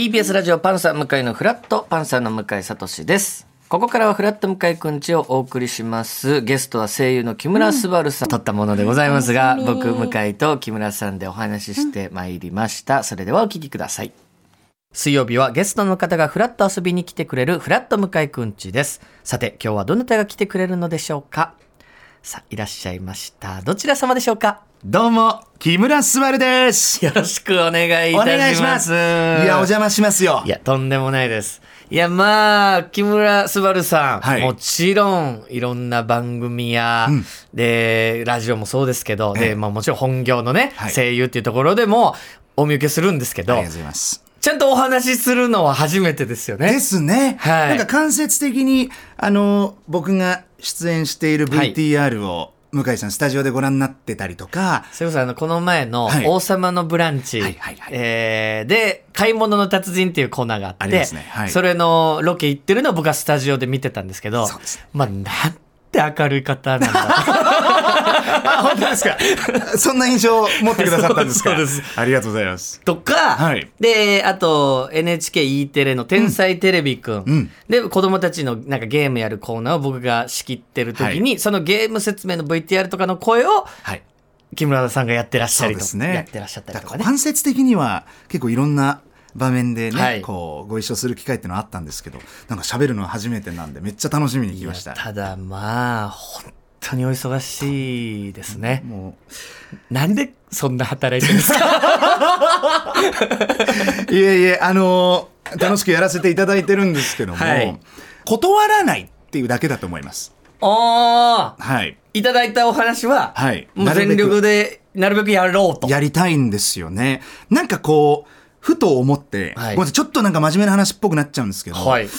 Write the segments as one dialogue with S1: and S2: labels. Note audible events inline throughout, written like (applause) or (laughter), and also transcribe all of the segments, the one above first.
S1: TBS
S2: ラジオパンサー向井のフラットパンサーの向井聡です。ここからはフラット向井くんちをお送りします。ゲストは声優の木村昴さん、うったものでございますが、僕、向井と木村さんでお話ししてまいりました。それではお聞きください。水曜日はゲストの方がフラット遊びに来てくれるフラット向井くんちです。さて、今日はどなたが来てくれるのでしょうか？さあ、いらっしゃいました。どちら様でしょうか？
S3: どうも、木村昴です。
S2: よろしくお願いいたします。お願いします。い
S3: や、お邪魔しますよ。
S2: いや、とんでもないです。いや、まあ、木村昴さん、はい、もちろん、いろんな番組や、うん、で、ラジオもそうですけど、で、まあもちろん本業のね、はい、声優っていうところでも、お見受けするんですけど、
S3: ありがとうございます。
S2: ちゃんとお話しするのは初めてですよね。
S3: ですね。はい。なんか間接的に、あの、僕が出演している VTR を、はい向井さんスタジオでご覧になってたりとか。
S2: それこそあのこの前の「王様のブランチ」えで「買い物の達人」っていうコーナーがあって、ね。はい、それのロケ行ってるのを僕はスタジオで見てたんですけど、ね、まあなんて明るい方なんだ。(laughs)
S3: あ本当ですか。そんな印象を持ってくださったんですか。そうです。ありがとうございます。
S2: とか、はい、であと NHKE テレの「天才テレビくん」うん、で子供たちのなんかゲームやるコーナーを僕が仕切ってる時に、はい、そのゲーム説明の VTR とかの声を、はい。木村さんがやってらっしゃりと。ですね。やってらっしゃったりとかね。
S3: 間接的には結構いろんな場面でね、はい、こうご一緒する機会っていうのはあったんですけどなんか喋るのは初めてなんでめっちゃ楽しみに来ました。
S2: ただまあ本当にお忙しいですね。もう。なんでそんな働いてるんですか？(laughs)
S3: いえいえあの楽しくやらせていただいてるんですけども、はい、断らないっていうだけだと思います。
S2: ああはい。いただいたお話は、はい、もう全力でなるべくやろうと。
S3: やりたいんですよね。なんかこうふと思って、はい、ちょっとなんか真面目な話っぽくなっちゃうんですけど、はい、誘っ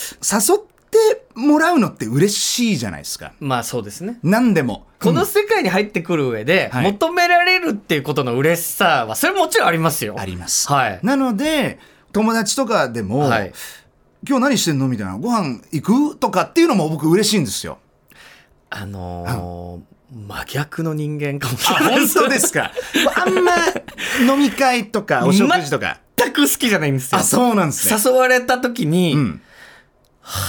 S3: てもらうのって嬉しいじゃないですか。
S2: まあそうですね。
S3: 何でも。
S2: この世界に入ってくる上で、求められるっていうことの嬉しさは、それもちろんありますよ。
S3: あります。はい。なので、友達とかでも、はい、今日何してんの？みたいな、ご飯行く？とかっていうのも僕嬉しいんですよ。
S2: あのー真逆の人間かもしれない
S3: 本当ですか (laughs) あんま飲み会とかお食事とか
S2: 全く好きじゃないんですよ。
S3: あ、そうなんです
S2: ね。誘われた時に、うん、は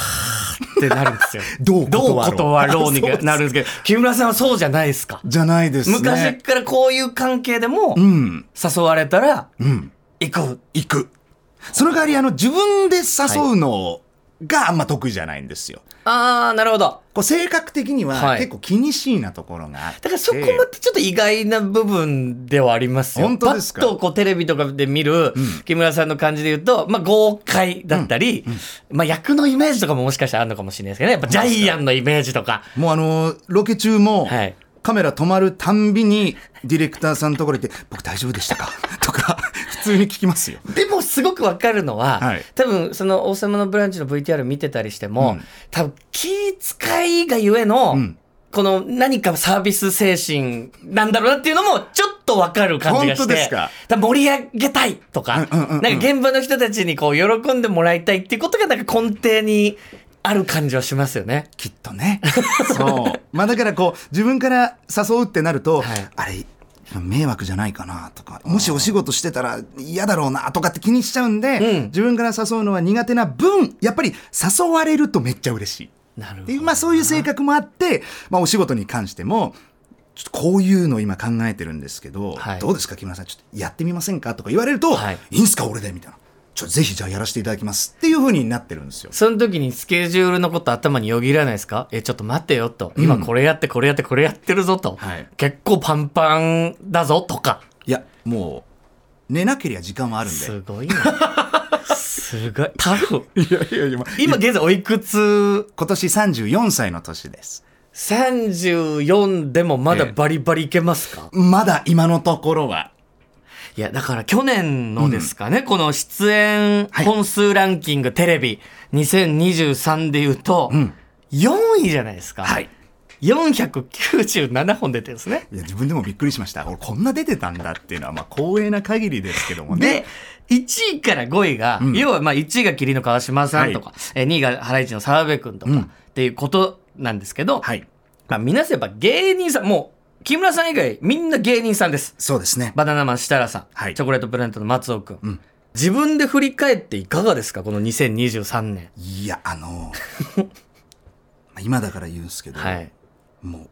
S2: ぁってなるんですよ。(laughs)
S3: どう
S2: 断ろうになるんですけど、(laughs) 木村さんはそうじゃないですか。
S3: じゃないですね。
S2: 昔からこういう関係でも、誘われたら、うん、行く。
S3: 行く。その代わり、あの、自分で誘うのがあんま得意じゃないんですよ。
S2: ああ、なるほど。
S3: こう性格的には結構気にしいなところがあって、
S2: だからそこまでちょっと意外な部分ではありますよ。
S3: 本当ですか？
S2: パッとこうテレビとかで見る木村さんの感じで言うと、まあ豪快だったり、まあ役のイメージとかももしかしたらあるのかもしれないですけどね。やっぱジャイアンのイメージとか。
S3: もうあの、ロケ中も、はいカメラ止まるたんびにディレクターさんのところに行って「僕大丈夫でしたか? (laughs)」と通に聞きますよ
S2: でもすごくわかるのは、はい、多分その「王様のブランチ」の VTR 見てたりしても、うん、多分気遣いがゆえの、うん、この何かサービス精神なんだろうなっていうのもちょっとわかる感じがして。本当ですか？盛り上げたいとか、なんか現場の人たちにこう喜んでもらいたいっていうことがなんか根底にある感じはしますよね。
S3: きっとね。そう。まあだからこう、自分から誘うってなると、はい、あれ、迷惑じゃないかなとか、もしお仕事してたら嫌だろうなとかって気にしちゃうんで、うん、自分から誘うのは苦手な分、やっぱり誘われるとめっちゃ嬉しい。なるほど。まあそういう性格もあって、まあお仕事に関しても、ちょっとこういうの今考えてるんですけど、はい、どうですか木村さんちょっとやってみませんかとか言われると、はい、いいんすか俺でみたいな。ちょぜひじゃあやらせていただきますっていうふうになってるんですよ。
S2: その時にスケジュールのこと頭によぎらないですか？え、ちょっと待ってよと。今これやってこれやってこれやってるぞと。はい、結構パンパンだぞとか。
S3: いや、もう、寝なければ時間はあるんで。
S2: すごいな。すごい。タフ。いやいやいや、今現在おいくつ？
S3: 今年34歳の年です。
S2: 34でもまだバリバリいけますか、
S3: まだ今のところは。
S2: いや、だから去年のですかね、この出演本数ランキングテレビ2023で言うと、
S3: ん
S2: 4位じゃないですか。
S3: はい。
S2: 497本出てるんですね。
S3: いや、自分でもびっくりしました。俺、こんな出てたんだっていうのは、まあ、光栄な限りですけども
S2: で
S3: ね。、
S2: 1位から5位が、
S3: ん
S2: 要はまあ1位が桐野川島さんとか、え2位がハライチの澤部君とか、
S3: うん
S2: っていうことなんですけど、
S3: はい。
S2: まあ皆さんやっぱ芸人さん、もう木村さん以外みんな芸人さんです。
S3: そうですね。
S2: バナナマン設楽さん、
S3: はい
S2: チョコレートプラネットの松尾君、
S3: ん
S2: 自分で振り返っていかがですか？この2023年。
S3: いや、あの (laughs) まあ今だから言うんですけど、
S2: はい。
S3: も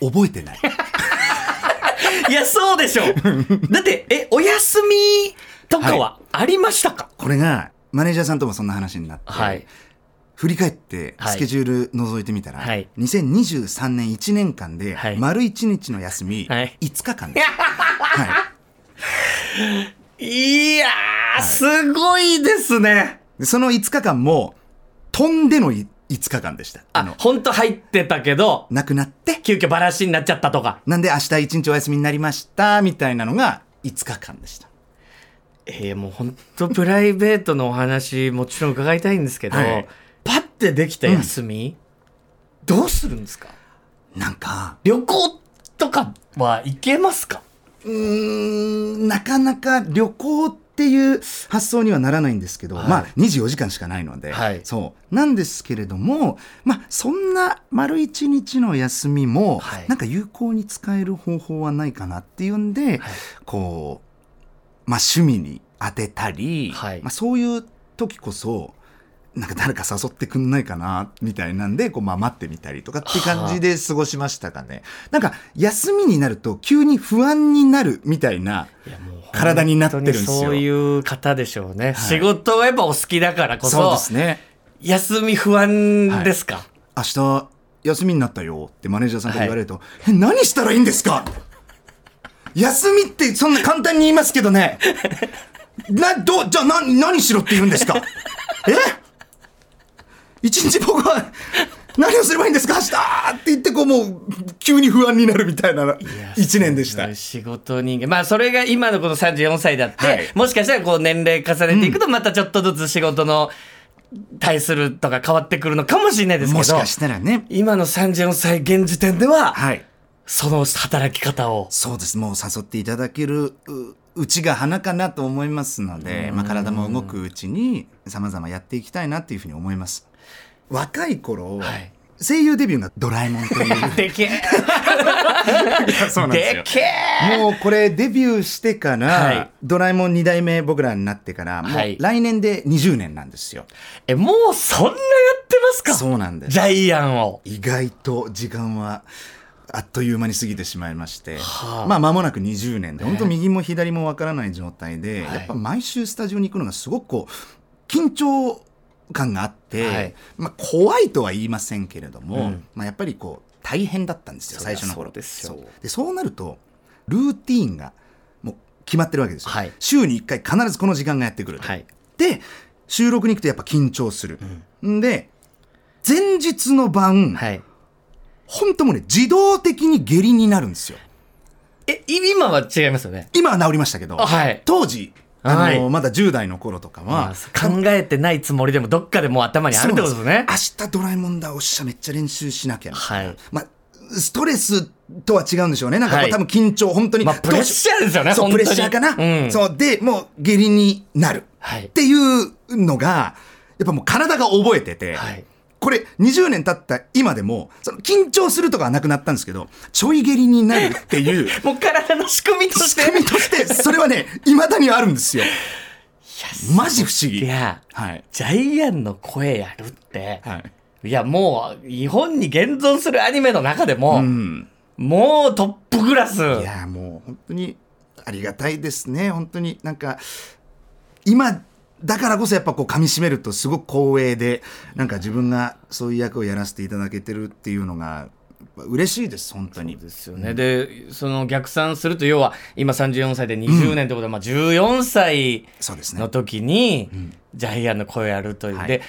S3: う、覚えてない。(laughs)
S2: いや、そうでしょだって、え、お休みとかはありましたか？
S3: これが、マネージャーさんともそんな話になって、
S2: はい。
S3: 振り返って
S2: はい。
S3: スケジュール覗いてみたら、
S2: はい。
S3: 2023年1年間で
S2: はい。
S3: 丸1日の休み
S2: はい。
S3: 5日間です、はい。
S2: いやー、すごいですね。
S3: でその5日間も飛んでのい5日間でした。あ
S2: あ
S3: の、
S2: 本当入ってたけど、
S3: なくなって
S2: 急遽バラシになっちゃったとか。
S3: なんで明日1日お休みになりましたみたいなのが5日間でした。
S2: えー、もう本当プライベートのお話もちろん伺いたいんですけど、
S3: はい
S2: パッてできた休み、どうするんですか？
S3: なんか
S2: 旅行とかは行けますか？
S3: うーんなかなか旅行っていう発想にはならないんですけど、
S2: はい。
S3: まあ24時間しかないので、
S2: はい。
S3: そう。なんですけれどもまあそんな丸一日の休みも、
S2: はい。
S3: なんか有効に使える方法はないかなっていうんで、こうまあ趣味に当てたり、
S2: はい。
S3: まあ、そういう時こそなんか誰か誘ってくんないかなみたいなんでこうまあ待ってみたりとかって感じで過ごしましたかね。なんか休みになると急に不安になるみたいな体になってるんですよ。
S2: そういう方でしょうね、仕事はやっぱお好きだからこそ
S3: そうですね。
S2: 休み不安ですか、
S3: 明日休みになったよってマネージャーさんから言われると、え何したらいいんですか？休みってそんな簡単に言いますけどね。(laughs) などじゃあ何何しろって言うんですか？え？一日僕は何をすればいいんですか？明日って言ってこうもう急に不安になるみたいな一年でした。
S2: 仕事人間まあそれが今のこの34歳だって、
S3: はい
S2: もしかしたらこう年齢重ねていくとまたちょっとずつ仕事の対するとか変わってくるのかもしれないですけど
S3: もしかしたらね。
S2: 今の34歳現時点では、
S3: はい。
S2: その働き方を
S3: そうです。もう誘っていただけるううちが花かなと思いますので、まあ、体も動くうちに様々やっていきたいなっていうふうに思います。若い頃、
S2: はい。
S3: 声優デビューがドラえもんという。(laughs)
S2: でけえ。
S3: そうなんですよ。
S2: でけえ。
S3: もうこれデビューしてから、
S2: はい。
S3: ドラえもん2代目僕らになってから、もう
S2: はい。
S3: 来年で20年なんですよ。
S2: えもうそんなやってますか？
S3: そうなんです。
S2: ジ。ャイアンを。
S3: 意外と時間はあっという間に過ぎてしまいまして、
S2: はあ。
S3: まあ間もなく20年で、本当右も左もわからない状態で、
S2: はい。
S3: やっぱ毎週スタジオに行くのがすごくこう緊張感があって、
S2: はい。
S3: まあ怖いとは言いませんけれども、
S2: うん。
S3: まあやっぱりこう大変だったんですよ最初の頃。
S2: そうですよ。
S3: そう。でそうなるとルーティーンがもう決まってるわけですよ、
S2: はい。
S3: 週に1回必ずこの時間がやってくると、
S2: はい。
S3: で収録に行くとやっぱ緊張する、ん。で前日の晩、
S2: はい。
S3: 本当もうね自動的に下痢になるんですよ。
S2: え今は違いますよね。
S3: 今は治りましたけど、
S2: あはい。
S3: 当時あの、
S2: はい
S3: まだ10代の頃とか
S2: ま
S3: は
S2: あ、考えてないつもりでもどっかでもう頭にあるってことですね。
S3: 明日ドラえもんだおっしゃめっちゃ練習しなきゃ
S2: はい。
S3: まあストレスとは違うんでしょうね。なんかこう、
S2: はい。
S3: 多分緊張本当に、
S2: まあプレッシャーですよね
S3: そうプレッシャーかな、
S2: うん。
S3: そうでもう下痢になる。
S2: はい。
S3: っていうのがやっぱもう体が覚えてて、
S2: はい
S3: これ20年経った今でもその緊張するとかはなくなったんですけどちょい下痢になるっていう (laughs)
S2: もう体の仕組みとし
S3: 仕
S2: て
S3: 組みとしてそれはねいまだにあるんですよ。マジ不思議。
S2: いや
S3: はい。
S2: ジャイアンの声やるって、
S3: はい。
S2: い、やもう日本に現存するアニメの中でも、
S3: うん。
S2: もうトップクラス。
S3: いやもう本当にありがたいですね。本当になんか今だからこそやっぱこう噛み締めるとすごく光栄でなんか自分がそういう役をやらせていただけてるっていうのが嬉しいです本当に。
S2: ですよね、でその逆算すると要は今34歳で20年ってことは、まあ14歳
S3: そうですね。
S2: の時に、ジャイアンの声をやるという、
S3: はい。
S2: で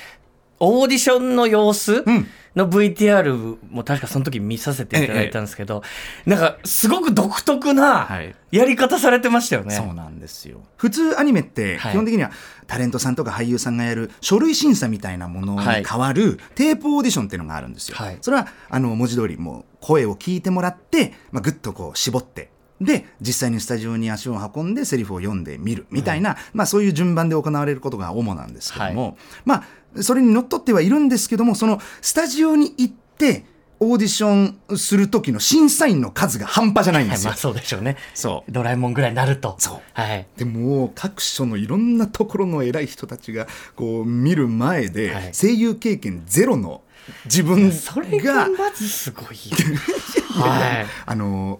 S2: オーディションの様子
S3: ん。
S2: の VTR も確かその時見させていただいたんですけど、なんかすごく独特な
S3: はい。
S2: やり方されてましたよね。
S3: そうなんですよ。普通アニメって
S2: はい。
S3: 基本的にはタレントさんとか俳優さんがやる書類審査みたいなものに
S2: はい。
S3: 変わるテープオーディションっていうのがあるんですよ、
S2: はい。
S3: それはあの文字通りもう声を聞いてもらって、まあ、ぐっとこう絞ってで実際にスタジオに足を運んでセリフを読んでみるみたいな、まあ、そういう順番で行われることが主なんですけども、まあそれにのっとってはいるんですけどもそのスタジオに行ってオーディションする時の審査員の数が半端じゃないんですよ。
S2: はいまあそうでしょうね。
S3: そう
S2: ドラえもんぐらいになると。
S3: そう
S2: はい。
S3: でもう各所のいろんなところの偉い人たちがこう見る前で、
S2: はい
S3: 声優経験ゼロの自分
S2: それが
S3: が
S2: まずすごい。(laughs) はい。
S3: あの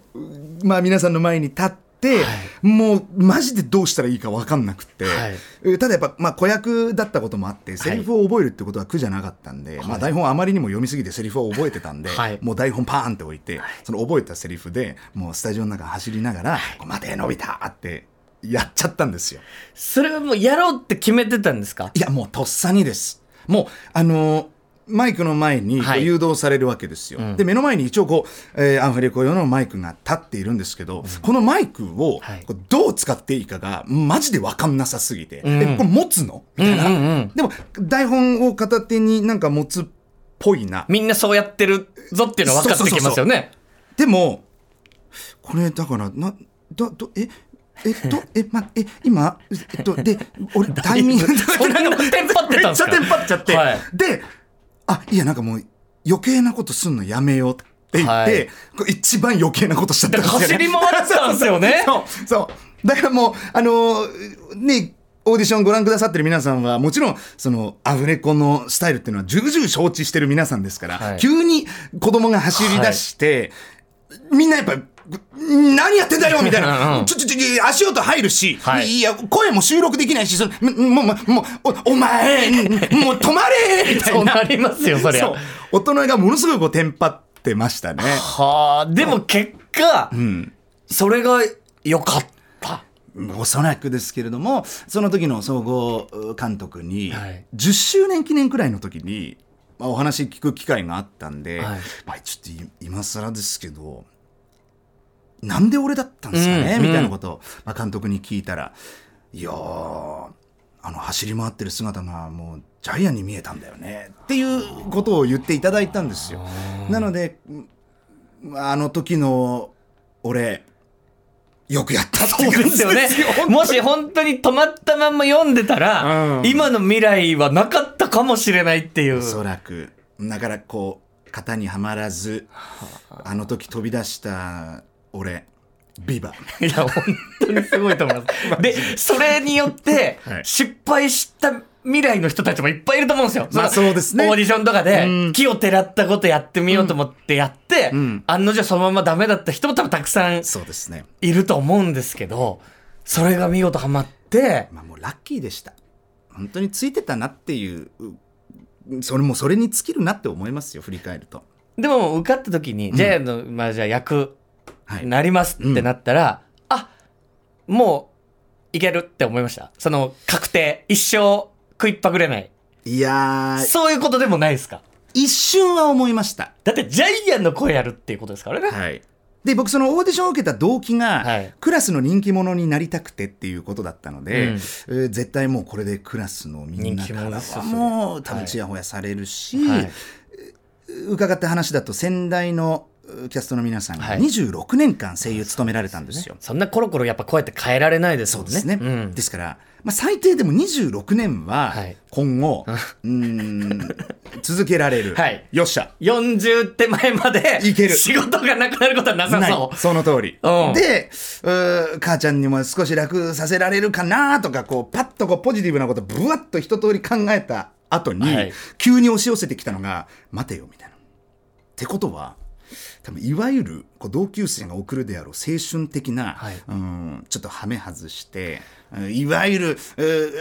S3: まあ皆さんの前に立って、もうマジでどうしたらいいか分かんなくって、
S2: はい。
S3: えただやっぱ、まあ、子役だったこともあってセリフを覚えるってことは苦じゃなかったんで、まあ、台本あまりにも読みすぎてセリフを覚えてたんで、
S2: はい。
S3: もう台本パーンって置いて、その覚えたセリフでもうスタジオの中走りながら「こう待てのび太!」ってやっちゃったんですよ。
S2: それはもうやろうって決めてたんですか？
S3: いや、もうとっさにです。もう、あのーマイクの前に誘導されるわけですよ。で、目の前に一応こう、えーアンフレコ用のマイクが立っているんですけど、このマイクをどう使っていいかが、マジでわかんなさすぎて、
S2: ん。
S3: え、これ持つの？みたいな、
S2: うんうんうん。
S3: でも、台本を片手になんか持つっぽいな。
S2: みんなそうやってるぞっていうの分かってきますよね。
S3: でも、これだから、な、だ、ど、え、えっと、(laughs) え、ま、え、今、えっと、で、俺、(laughs) タイミング、
S2: そんなのテンパってたんですか？
S3: めっちゃテンパっちゃって。
S2: はい。
S3: で、あ、いや、なんかもう、余計なことすんのやめようって言って、
S2: はい
S3: 一番余計なことしちゃったんですよ、ね。
S2: 走り回ってたんですよね (laughs)
S3: そう、そう。だからもう、あのーね、オーディションご覧くださってる皆さんは、もちろん、その、アフレコのスタイルっていうのは重々承知してる皆さんですから、
S2: はい
S3: 急に子供が走り出して、みんなやっぱ、何やってんだよみたいな。
S2: ん
S3: ちょちょちょ、足音入るし、
S2: はい
S3: い、や、声も収録できないし、そのもう、もう、おお前、もう止まれみたいな。
S2: なりますよ、そりゃ
S3: そう。大人がものすごいこう、テンパってましたね。
S2: はあ、でも結果、
S3: うん。
S2: それが良かった。
S3: おそらくですけれどもその時の総合監督に、
S2: はい
S3: 10周年記念くらいの時に、まあ、お話聞く機会があったんで、
S2: はい
S3: まあ、ちょっとい今更ですけどなんで俺だったんですかね、
S2: うん
S3: みたいなことを、まあ、監督に聞いたらいやーあの走り回ってる姿がもうジャイアンに見えたんだよね。っていうことを言っていただいたんですよ。なのでうんあの時の俺よくやったって
S2: そうですよね。もし本当に止まったまんま読んでたら、
S3: うん。
S2: 今の未来はなかったかもしれないっていう。
S3: おそらく。だからこう型にはまらずあの時飛び出した俺ビバ。(laughs)
S2: いや、本当にすごいと思います。(laughs) で、それによって
S3: はい、
S2: 失敗した未来の人たちもいっぱいいると思うんですよ。
S3: まあ
S2: の
S3: そうですね。
S2: オーディションとかで
S3: う、ん。
S2: 木をてらったことやってみようと思ってやって、
S3: ん。
S2: 案の定そのままダメだった人も多分たくさん
S3: そうですね。
S2: いると思うんですけど、それが見事ハマって、
S3: まあもうラッキーでした。本当についてたなっていううそれもそれに尽きるなって思いますよ振り返ると。
S2: でも受かった時に、ジャイアンの、まあじゃあ役、
S3: はい
S2: なりますってなったら、あもういけるって思いました。その確定、一生食いっぱぐれない。
S3: いやー。
S2: そういうことでもないですか？
S3: 一瞬は思いました。
S2: だってジャイアンの声やるっていうことですからね。
S3: はい。で僕そのオーディションを受けた動機が、
S2: はい。
S3: クラスの人気者になりたくてっていうことだったので、
S2: うん。
S3: えー絶対もうこれでクラスのみんなからはもう多分ちやほやされるし、
S2: はい。
S3: 伺った話だと先代のうキャストの皆さんが
S2: はい。
S3: 26年間声優務められたんですよ。
S2: そんなコロコロやっぱ声って変えられないですもんね。
S3: そうですね、
S2: うん。
S3: ですから、まあ、最低でも26年は
S2: はい。
S3: 今後、(laughs) うーん続けられる、
S2: はい。
S3: よっしゃ。
S2: 40手前まで
S3: いける。
S2: 仕事がなくなることはなさ
S3: ない。
S2: そう。
S3: その通り、
S2: うん。
S3: で母ちゃんにも少し楽させられるかなとかこうパッとこうポジティブなことぶわっと一通り考えた後に、
S2: はい。
S3: 急に押し寄せてきたのが待てよみたいな。ってことは多分いわゆるこう同級生が送るであろう青春的な、
S2: はい
S3: うんちょっとハメ外してうんいわゆる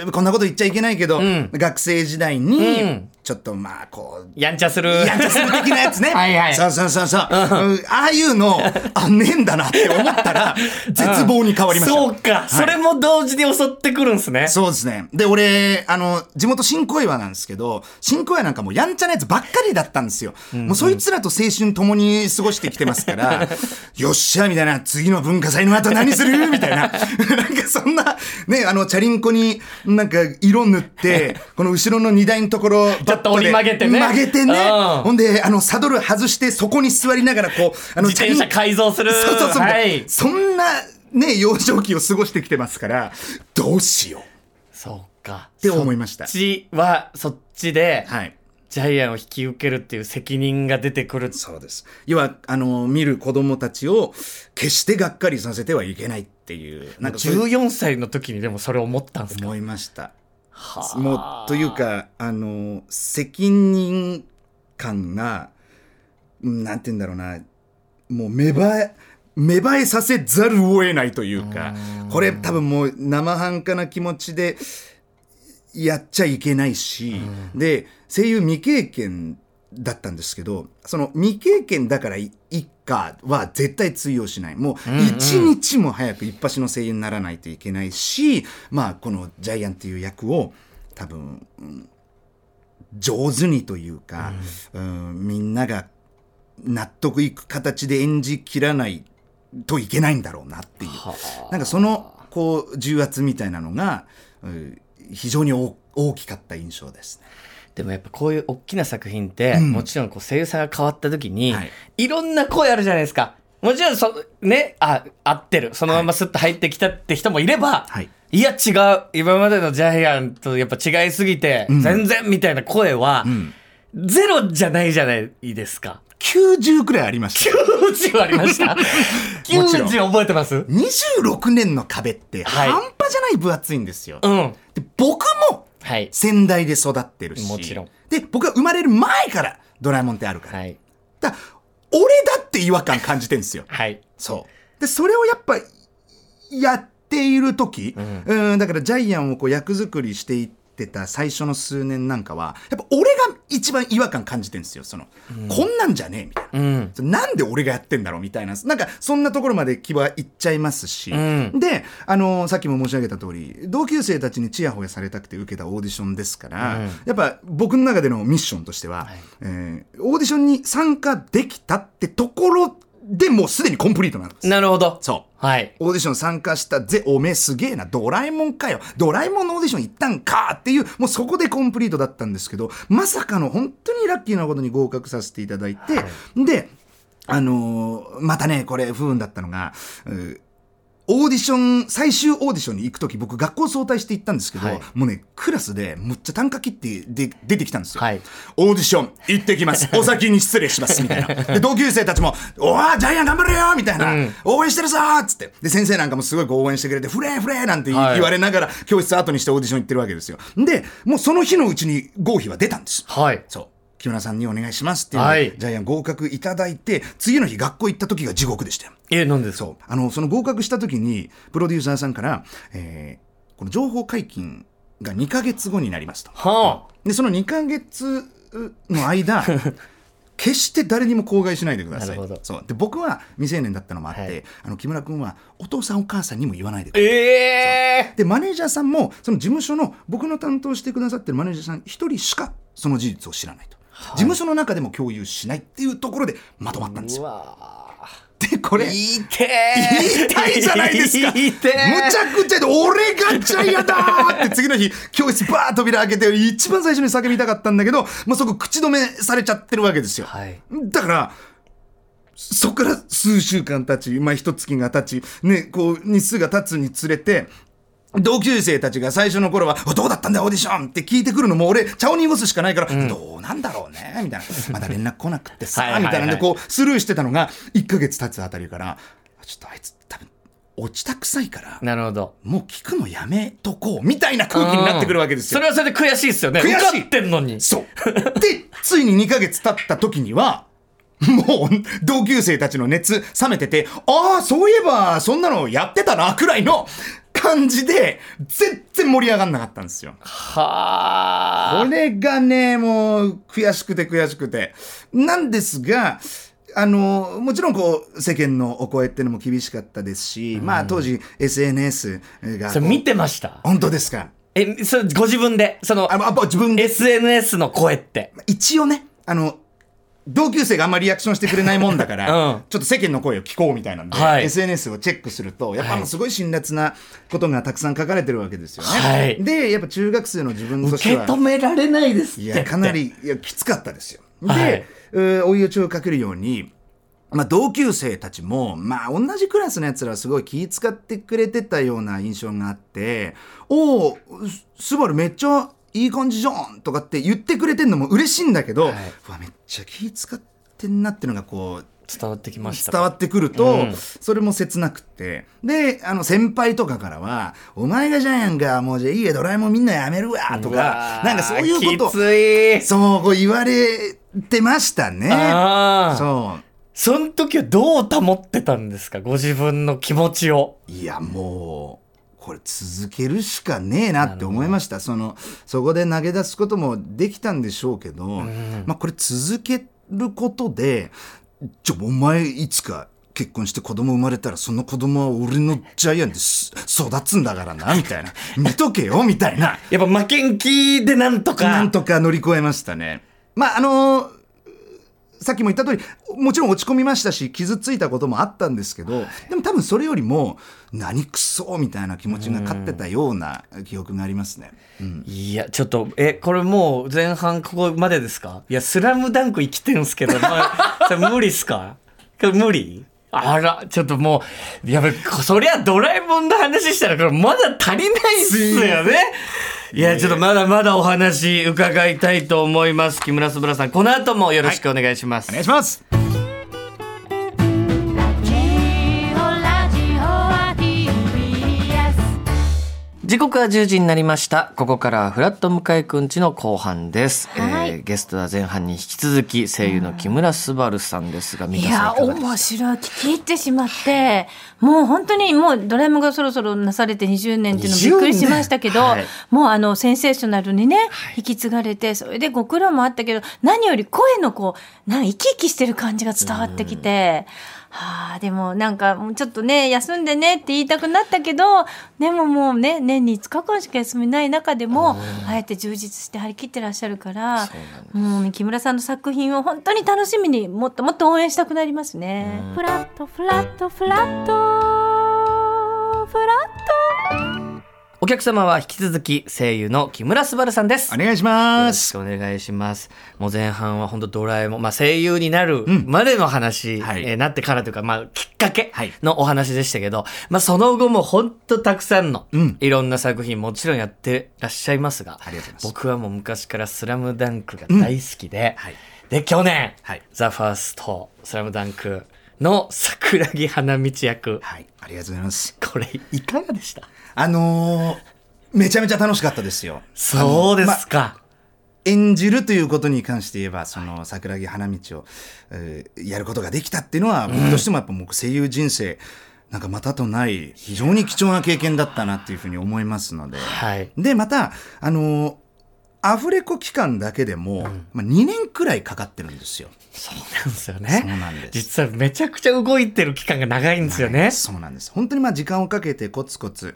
S3: うこんなこと言っちゃいけないけど、
S2: ん
S3: 学生時代に、
S2: うん
S3: ちょっとまあこう
S2: やんちゃする。
S3: やんちゃする的なやつね。(laughs)
S2: はいはい
S3: そうそうそうそう。うんああいうの、あ、ねえんだなって思ったら、絶望に変わりました。
S2: そうか、それも同時に襲ってくるんですね。
S3: そうですね。で、俺、あの、地元新小岩なんですけど、新小岩なんかもうやんちゃなやつばっかりだったんですよ。もうそいつらと青春共に過ごしてきてますから、よっしゃ、みたいな、次の文化祭の後何する？みたいな。なんかそんな、ね、あの、チャリンコになんか色塗って、この後ろの荷台のところ、
S2: ちょっと折り曲げてね
S3: 曲げてね。
S2: うん
S3: ほんで、あの、サドル外して、そこに座りながら、こう、あの、
S2: 自転車改造する。
S3: そうそうそう。
S2: はい。
S3: そんな、ね、幼少期を過ごしてきてますから、どうしよう
S2: そうか。
S3: って思いました
S2: そっ。ちは、そっちで、
S3: はい。
S2: ジャイアンを引き受けるっていう責任が出てくる。
S3: そうです。要は、あの、見る子供たちを決してがっかりさせてはいけないっていう、なんかそういう
S2: 14歳の時にでもそれ思ったんですか？
S3: 思いました。
S2: はあ
S3: もう、というか、あの、責任感が、うんなんて言うんだろうな、もう芽生え、芽生えさせざるを得ないというか、これ多分もう生半可な気持ちでやっちゃいけないし、で、声優未経験だったんですけど、その未経験だからいいかは絶対通用しない。もう一日も早く一発の声優にならないといけないし、まあこのジャイアンっていう役を多分、うん上手にというか、うんみんなが納得いく形で演じきらないといけないんだろうなっていう。なんかそのこう重圧みたいなのが、うん非常に大大きかった印象ですね。
S2: でもやっぱこういう大きな作品って、
S3: うん
S2: もちろんこう声優さんが変わった時に、
S3: はい
S2: い、ろんな声あるじゃないですか。もちろんそ、ね、あ、合ってる。そのままスッと入ってきたって人もいれば、
S3: はい
S2: いや違う。今までのジャイアンとやっぱ違いすぎて、
S3: ん
S2: 全然みたいな声は、
S3: ん
S2: ゼロじゃないじゃないですか。
S3: 90くらいありました。
S2: 90ありました？(laughs)
S3: もちろん
S2: 90覚えてます
S3: ？26年の壁って
S2: はい
S3: 半端じゃない分厚いんですよ。
S2: うん。
S3: で僕も
S2: はい。
S3: 仙台で育ってるし。
S2: もちろん
S3: で、僕が生まれる前からドラえもんってあるから。
S2: はい。
S3: だ俺だって違和感感じてんですよ。
S2: はい。
S3: そう。で、それをやっぱ、やっている時、うん、だからジャイアンをこう役作りしていってた最初の数年なんかは、やっぱ俺が一番違和感感じてんですよ。その、こんなんじゃねえみたいな。
S2: うん。
S3: なんで俺がやってんだろうみたいな。なんか、そんなところまで気はいっちゃいますし。
S2: ん
S3: で、あのーさっきも申し上げた通り、同級生たちにチヤホヤされたくて受けたオーディションですから、
S2: うん
S3: やっぱ僕の中でのミッションとしては、えーオーディションに参加できたってところでもうすでにコンプリートなんです。
S2: なるほど。
S3: そう。
S2: はい。
S3: オーディション参加したぜ、おめえすげえな、ドラえもんかよ、ドラえもんのオーディション行ったんかっていう、もうそこでコンプリートだったんですけど、まさかの本当にラッキーなことに合格させていただいて、で、あのーまたね、これ不運だったのが、オーディション、最終オーディションに行くとき、僕学校早退して行ったんですけど、
S2: はい。
S3: もうね、クラスでむっちゃ啖呵切ってで出てきたんですよ。
S2: はい
S3: オーディション行ってきます。(laughs) お先に失礼します。みたいな。で、同級生たちも、おー、ジャイアン頑張れよみたいな、
S2: うん
S3: 応援してるぞーっつって。で、先生なんかもすごい応援してくれて、フレーフレーなんて言,、
S2: はい
S3: われながら、教室後にしてオーディション行ってるわけですよ。で、もうその日のうちに合否は出たんです。
S2: はい。
S3: そう。木村さんにお願いしますっていう
S2: はい
S3: ジャイアン合格いただいて、次の日学校行った時が地獄でしたよ。
S2: え、なんで
S3: そう。あの、その合格した時に、プロデューサーさんから、えーこの情報解禁が2ヶ月後になりますと。
S2: は
S3: で、その2ヶ月の間、(laughs) 決して誰にも口外しないでください。そう。で、僕は未成年だったのもあって、
S2: はい
S3: あの、木村君はお父さんお母さんにも言わないでくだ
S2: あ。
S3: さい。
S2: ええ
S3: で、マネージャーさんも、その事務所の僕の担当してくださってるマネージャーさん一人しかその事実を知らないと。事務所の中でも共有しないっていうところでまとまったんですよ。
S2: うわ
S3: で、これ、
S2: 言いてー
S3: 言いたいじゃないですか。むちゃくちゃで、俺がジャイアンだーって次の日、教室バーッ扉開けて、一番最初に叫びたかったんだけど、もうそこ口止めされちゃってるわけですよ。
S2: はい。
S3: だから、そこから数週間経ち、まあ一月が経ち、ね、こう日数が経つにつれて、同級生たちが最初の頃は、おどうだったんだよオーディションって聞いてくるのも俺、茶を濁すしかないから、どうなんだろうねみたいな。(laughs) まだ連絡来なくってさ、
S2: はいはいはい
S3: みたいなんでこうスルーしてたのが、1ヶ月経つあたりから、ちょっとあいつ多分、落ちたくさいから、
S2: なるほど。
S3: もう聞くのやめとこう、みたいな空気になってくるわけですよ。
S2: それはそれで悔しいですよね。
S3: 悔しい
S2: ってんのに。
S3: そう。で、ついに2ヶ月経った時には、もう、同級生たちの熱冷めてて、ああ、そういえば、そんなのやってたな、くらいの感じで、全然盛り上がんなかったんですよ。
S2: は
S3: これがね、もう、悔しくて悔しくて。なんですが、あの、もちろんこう、世間のお声ってのも厳しかったですし、まあ当時 SNS が。
S2: それ見てました？
S3: 本当ですか？
S2: え、それご自分で、その
S3: あ、、あ自分で
S2: SNS の声って。
S3: 一応ね、あの、同級生があんまりリアクションしてくれないもんだから、
S2: うん
S3: ちょっと世間の声を聞こうみたいなんで、
S2: はい
S3: SNS をチェックすると、やっぱ
S2: はい
S3: すごい辛辣なことがたくさん書かれてるわけですよね。
S2: はい
S3: で、やっぱ中学生の自分としては。
S2: 受け止められないですって。
S3: いや、かな。り、いや、きつかったですよ。で、追い打ちをかけるように、まあ、同級生たちも、まあ、同じクラスのやつらはすごい気遣ってくれてたような印象があって、おお、ススバルめっちゃいい感じじゃんとかって言ってくれてんのも嬉しいんだけど、
S2: はいう
S3: わ、めっちゃ気遣ってんなっていうのがこう、
S2: 伝わってきました。
S3: 伝わってくると、
S2: うん
S3: それも切なくって。で、あの、先輩とかからは、お前がじゃんやんか、もうじゃあいいや、ドラえもんみんなやめるわ、と
S2: う
S3: かなんかそういうこと。そう、こう言われてましたね。
S2: ああ。
S3: そう。
S2: その時はどう保ってたんですか？ご自分の気持ちを。
S3: いや、もう、これ続けるしかねえなって思いました。その、そこで投げ出すこともできたんでしょうけど、まあこれ続けることで、ちょ、お前いつか結婚して子供生まれたらその子供は俺のジャイアンです育つんだからな、みたいな。(laughs) 見とけよ、みたいな。
S2: やっぱ負けん気でなんとか。
S3: なんとか乗り越えましたね。まあ、あのさっきも言った通り、もちろん落ち込みましたし、傷ついたこともあったんですけど、でも多分それよりも、何くそみたいな気持ちが勝ってたような記憶がありますね。うん。
S2: いや、ちょっと、え、これもう前半ここまでですか？いや、スラムダンク生きてんすけど、まあ、(laughs) それ無理っすか？無理？あら、ちょっともう、やべ、そりゃドラえもんの話したら、これまだ足りないっすよね。いや、ちょっとまだまだお話伺いたいと思います。木村すぶらさん、この後もよろしくお願いします。
S3: お願いします。
S2: 時刻は10時になりました。ここからはフラット向井くんちの後半です。
S4: はい
S2: えーゲストは前半に引き続き声優の木村昴さんですが、
S5: い
S2: 皆さん
S5: や
S2: いかがですか？
S5: 面白い聞き入ってしまってもう本当にもうドラえもんがそろそろなされて20年っていうのびっくりしましたけど、
S2: はい
S5: もうあのセンセーショナルにね引き継がれてそれでご苦労もあったけど何より声のこうなんか生き生きしてる感じが伝わってきて。はあ、でもなんかもうちょっとね休んでねって言いたくなったけどでももうね年に5日間しか休みない中でもあえて充実して張り切ってらっしゃるからもう木村さんの作品を本当に楽しみにもっともっと応援したくなりますね。フラットフラットフラット。フラット
S2: お客様は引き続き声優の木村昴さんです。
S3: お願いし
S2: よ
S3: ます。
S2: ろしくお願いします。もう前半は本当ドラえもん、まあ声優になるまでの話、
S3: はい。
S2: えーなってからというか、まあきっかけ
S3: はい。
S2: のお話でしたけど、まあその後も本当たくさんの
S3: うん。
S2: いろんな作品もちろんやってらっしゃいますが、
S3: う
S2: 僕はもう昔からスラムダンクが大好きで、
S3: はい。
S2: で、去年、
S3: はい。
S2: ザ・ファースト、スラムダンクの桜木花道役、
S3: はい、ありがとうございます。
S2: これいかがでした？
S3: あのーめちゃめちゃ楽しかったですよ。
S2: そうですか。
S3: 演じるということに関して言えば、その桜木花道を、えーやることができたっていうのは、僕としてもやっぱ僕声優人生、なんかまたとない非常に貴重な経験だったなっていうふうに思いますので。
S2: はい。
S3: で、また、あのーアフレコ期間だけでも、まあ、2年くらいかかってるんですよ。
S2: そうなんですよね。
S3: そうなんです
S2: 実はめちゃくちゃ動いてる期間が長いんですよね。
S3: そうなんです。本当にまあ時間をかけてコツコツ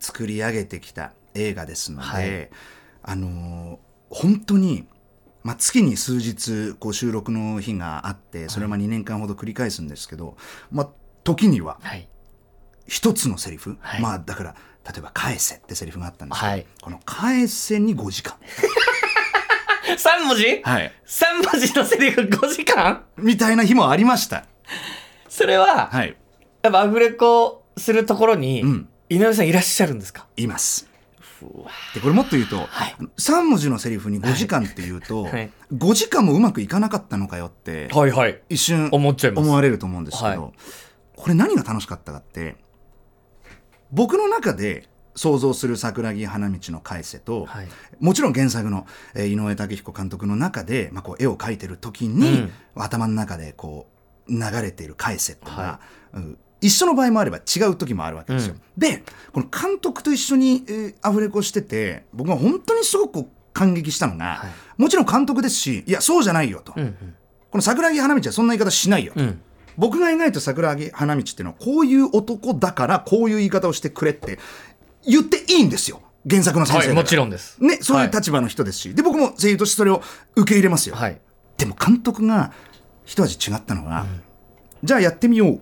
S3: 作り上げてきた映画ですので、
S2: はい
S3: あのー本当に、まあ、月に数日こう収録の日があってそれをまあ2年間ほど繰り返すんですけど、まあ、時には
S2: はい。
S3: 一つのセリフ、
S2: はい
S3: まあだから例えば「返せ」ってセリフがあったんですけど、
S2: はい
S3: この「返せ」に5時間。(laughs)
S2: 3文字？
S3: はい。
S2: ?3 文字のセリフ5時間？
S3: みたいな日もありました。
S2: それは、
S3: はい。
S2: やっぱアフレコするところに、
S3: うん
S2: 井上さんいらっしゃるんですか？
S3: います。でこれもっと言うと、
S2: はい
S3: 3文字のセリフに5時間っていうと、
S2: はい
S3: 5時間もうまくいかなかったのかよって、
S2: はいはい。
S3: 一瞬
S2: 思っちゃいます
S3: 思われると思うんですけど、
S2: はい
S3: これ何が楽しかったかって僕の中で想像する桜木花道の返せと、
S2: はい。
S3: もちろん原作の、えー井上武彦監督の中で、まあ、こう絵を描いてる時に、頭の中でこう流れている返せとか、
S2: は
S3: うん。一緒の場合もあれば違う時もあるわけですよ。でこの監督と一緒に、えーアフレコしてて僕が本当にすごく感激したのが、
S2: はい。
S3: もちろん監督ですしいやそうじゃないよと、
S2: うんうん。
S3: この桜木花道はそんな言い方しないよと。
S2: うん
S3: 僕が描いた桜木花道っていうのはこういう男だからこういう言い方をしてくれって言っていいんですよ。原作の先生
S2: はいもちろんです。
S3: ね、そういう
S2: はい。
S3: 立場の人ですし、で僕も声優としてそれを受け入れますよ、
S2: はい。
S3: でも監督が一味違ったのは、じゃあやってみようって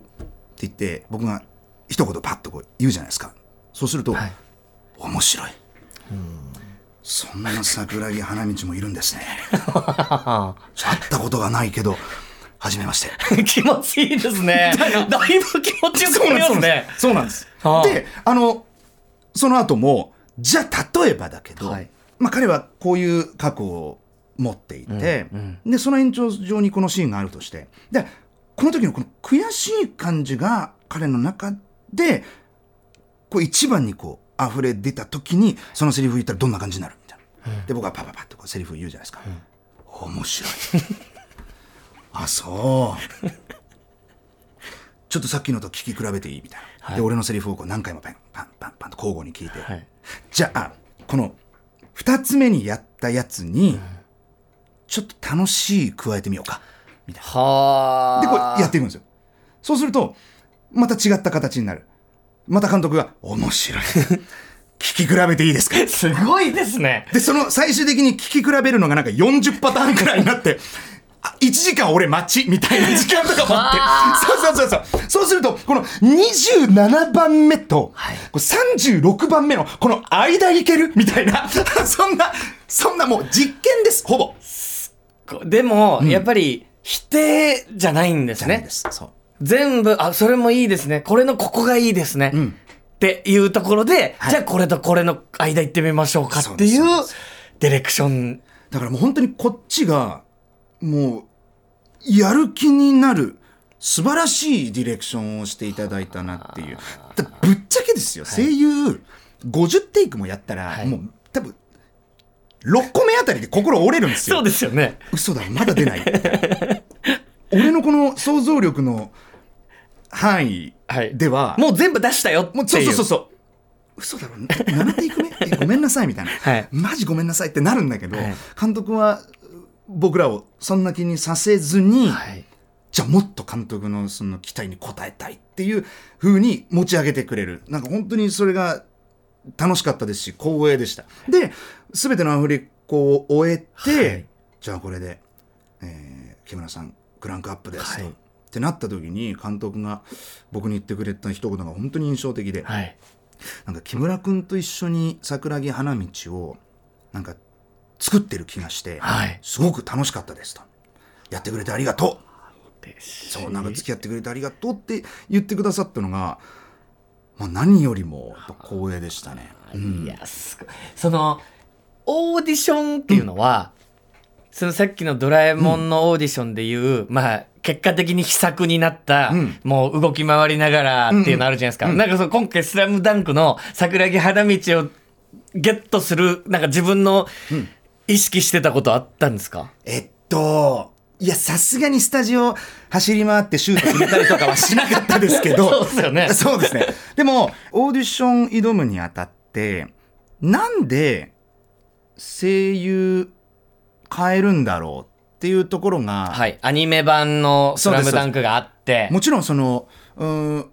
S3: 言って僕が一言パッとこう言うじゃないですか。そうすると、
S2: はい。
S3: 面白い、そんな桜木花道もいるんですね。(laughs) 会ったことがないけど初めまして (laughs)
S2: 気持ちいいですね。(laughs) だいぶ気持ちよくなりますね。
S3: そうなんです。
S2: はあ
S3: で、あの、その後も、じゃあ例えばだけど、
S2: はい
S3: まあ彼はこういう過去を持っていて、で、その延長上にこのシーンがあるとして、で、この時のこの悔しい感じが彼の中で、こう一番にこう溢れ出た時に、そのセリフ言ったらどんな感じになるみたいな。で、僕はパパパッとこうセリフ言うじゃないですか。面白い。あ、そう。ちょっとさっきのと聞き比べていい？みたいな。で、俺のセリフをこう何回もパンパンパンパンと交互に聞いて。
S2: はい
S3: じゃあ、この二つ目にやったやつに、ちょっと楽しい加えてみようか。みたい
S2: はあ。
S3: な。で、こうやっていくんですよ。そうすると、また違った形になる。また監督が、面白い。(laughs) 聞き比べていいですか？
S2: すごいですね。
S3: で、その最終的に聞き比べるのがなんか40パターンくらいになって、あ1時間俺待ちみたいな時間とかもあって、(laughs) そうそうそうそう。そうすると、この27番目と、これ36番目のこの間いけるみたいな、(laughs) そんな、そんなもう実験です、ほぼ。
S2: こでも、やっぱり否定じゃないんですね。全部、あ、それもいいですね。これのここがいいですね。
S3: ん
S2: っていうところで、
S3: はい
S2: じゃあこれとこれの間行ってみましょうかってい
S3: そう
S2: ディレクション。
S3: だからもう本当にこっちが、もう、やる気になる、素晴らしいディレクションをしていただいたなっていう。だぶっちゃけですよ、声優、50テイクもやったら、
S2: はい
S3: もう多分、6個目あたりで心折れるんですよ。
S2: そうですよね。
S3: 嘘だ、まだ出ない。俺のこの想像力の範囲
S2: はい
S3: では、
S2: もう全部出したよ。
S3: もうそうそうそうそう。嘘だろ、7テイク目えごめんなさいみたいな、
S2: はい
S3: マジごめんなさいってなるんだけど、
S2: はい
S3: 監督は僕らをそんな気にさせずに、
S2: はい。
S3: じゃあもっと監督のその期待に応えたいっていう風に持ち上げてくれる。なんか本当にそれが楽しかったですし、光栄でした。で、すべてのアフレコを終えて、
S2: はい
S3: じゃあこれで、えー木村さん、クランクアップですと。
S2: はい
S3: ってなった時に監督が僕に言ってくれた一言が本当に印象的で、
S2: はい。
S3: なんか木村君と一緒に桜木花道をなんか作ってる気がして、
S2: はい
S3: すごく楽しかったですと。やってくれてありがとうそう、なんか付き合ってくれてありがとうって言ってくださったのが、まあ、何よりも光栄でしたね。
S2: いや、すごい。その、オーディションっていうのは、そのさっきのドラえもんのオーディションでいう、まあ、結果的に秘策になった、
S3: うん
S2: もう動き回りながらっていうのあるじゃないですか。なんかその今回スラムダンクの桜木花道をゲットする、なんか自分の意識してたことあったんですか、
S3: えっと、いや、さすがにスタジオ走り回ってシュート決めたりとかはしなかったですけど。(laughs)
S2: そうですよね
S3: そうですね。でも、オーディション挑むにあたって、なんで声優変えるんだろうっていうところが、
S2: はい。アニメ版のスラムダンクがあって。
S3: もちろんその、うーん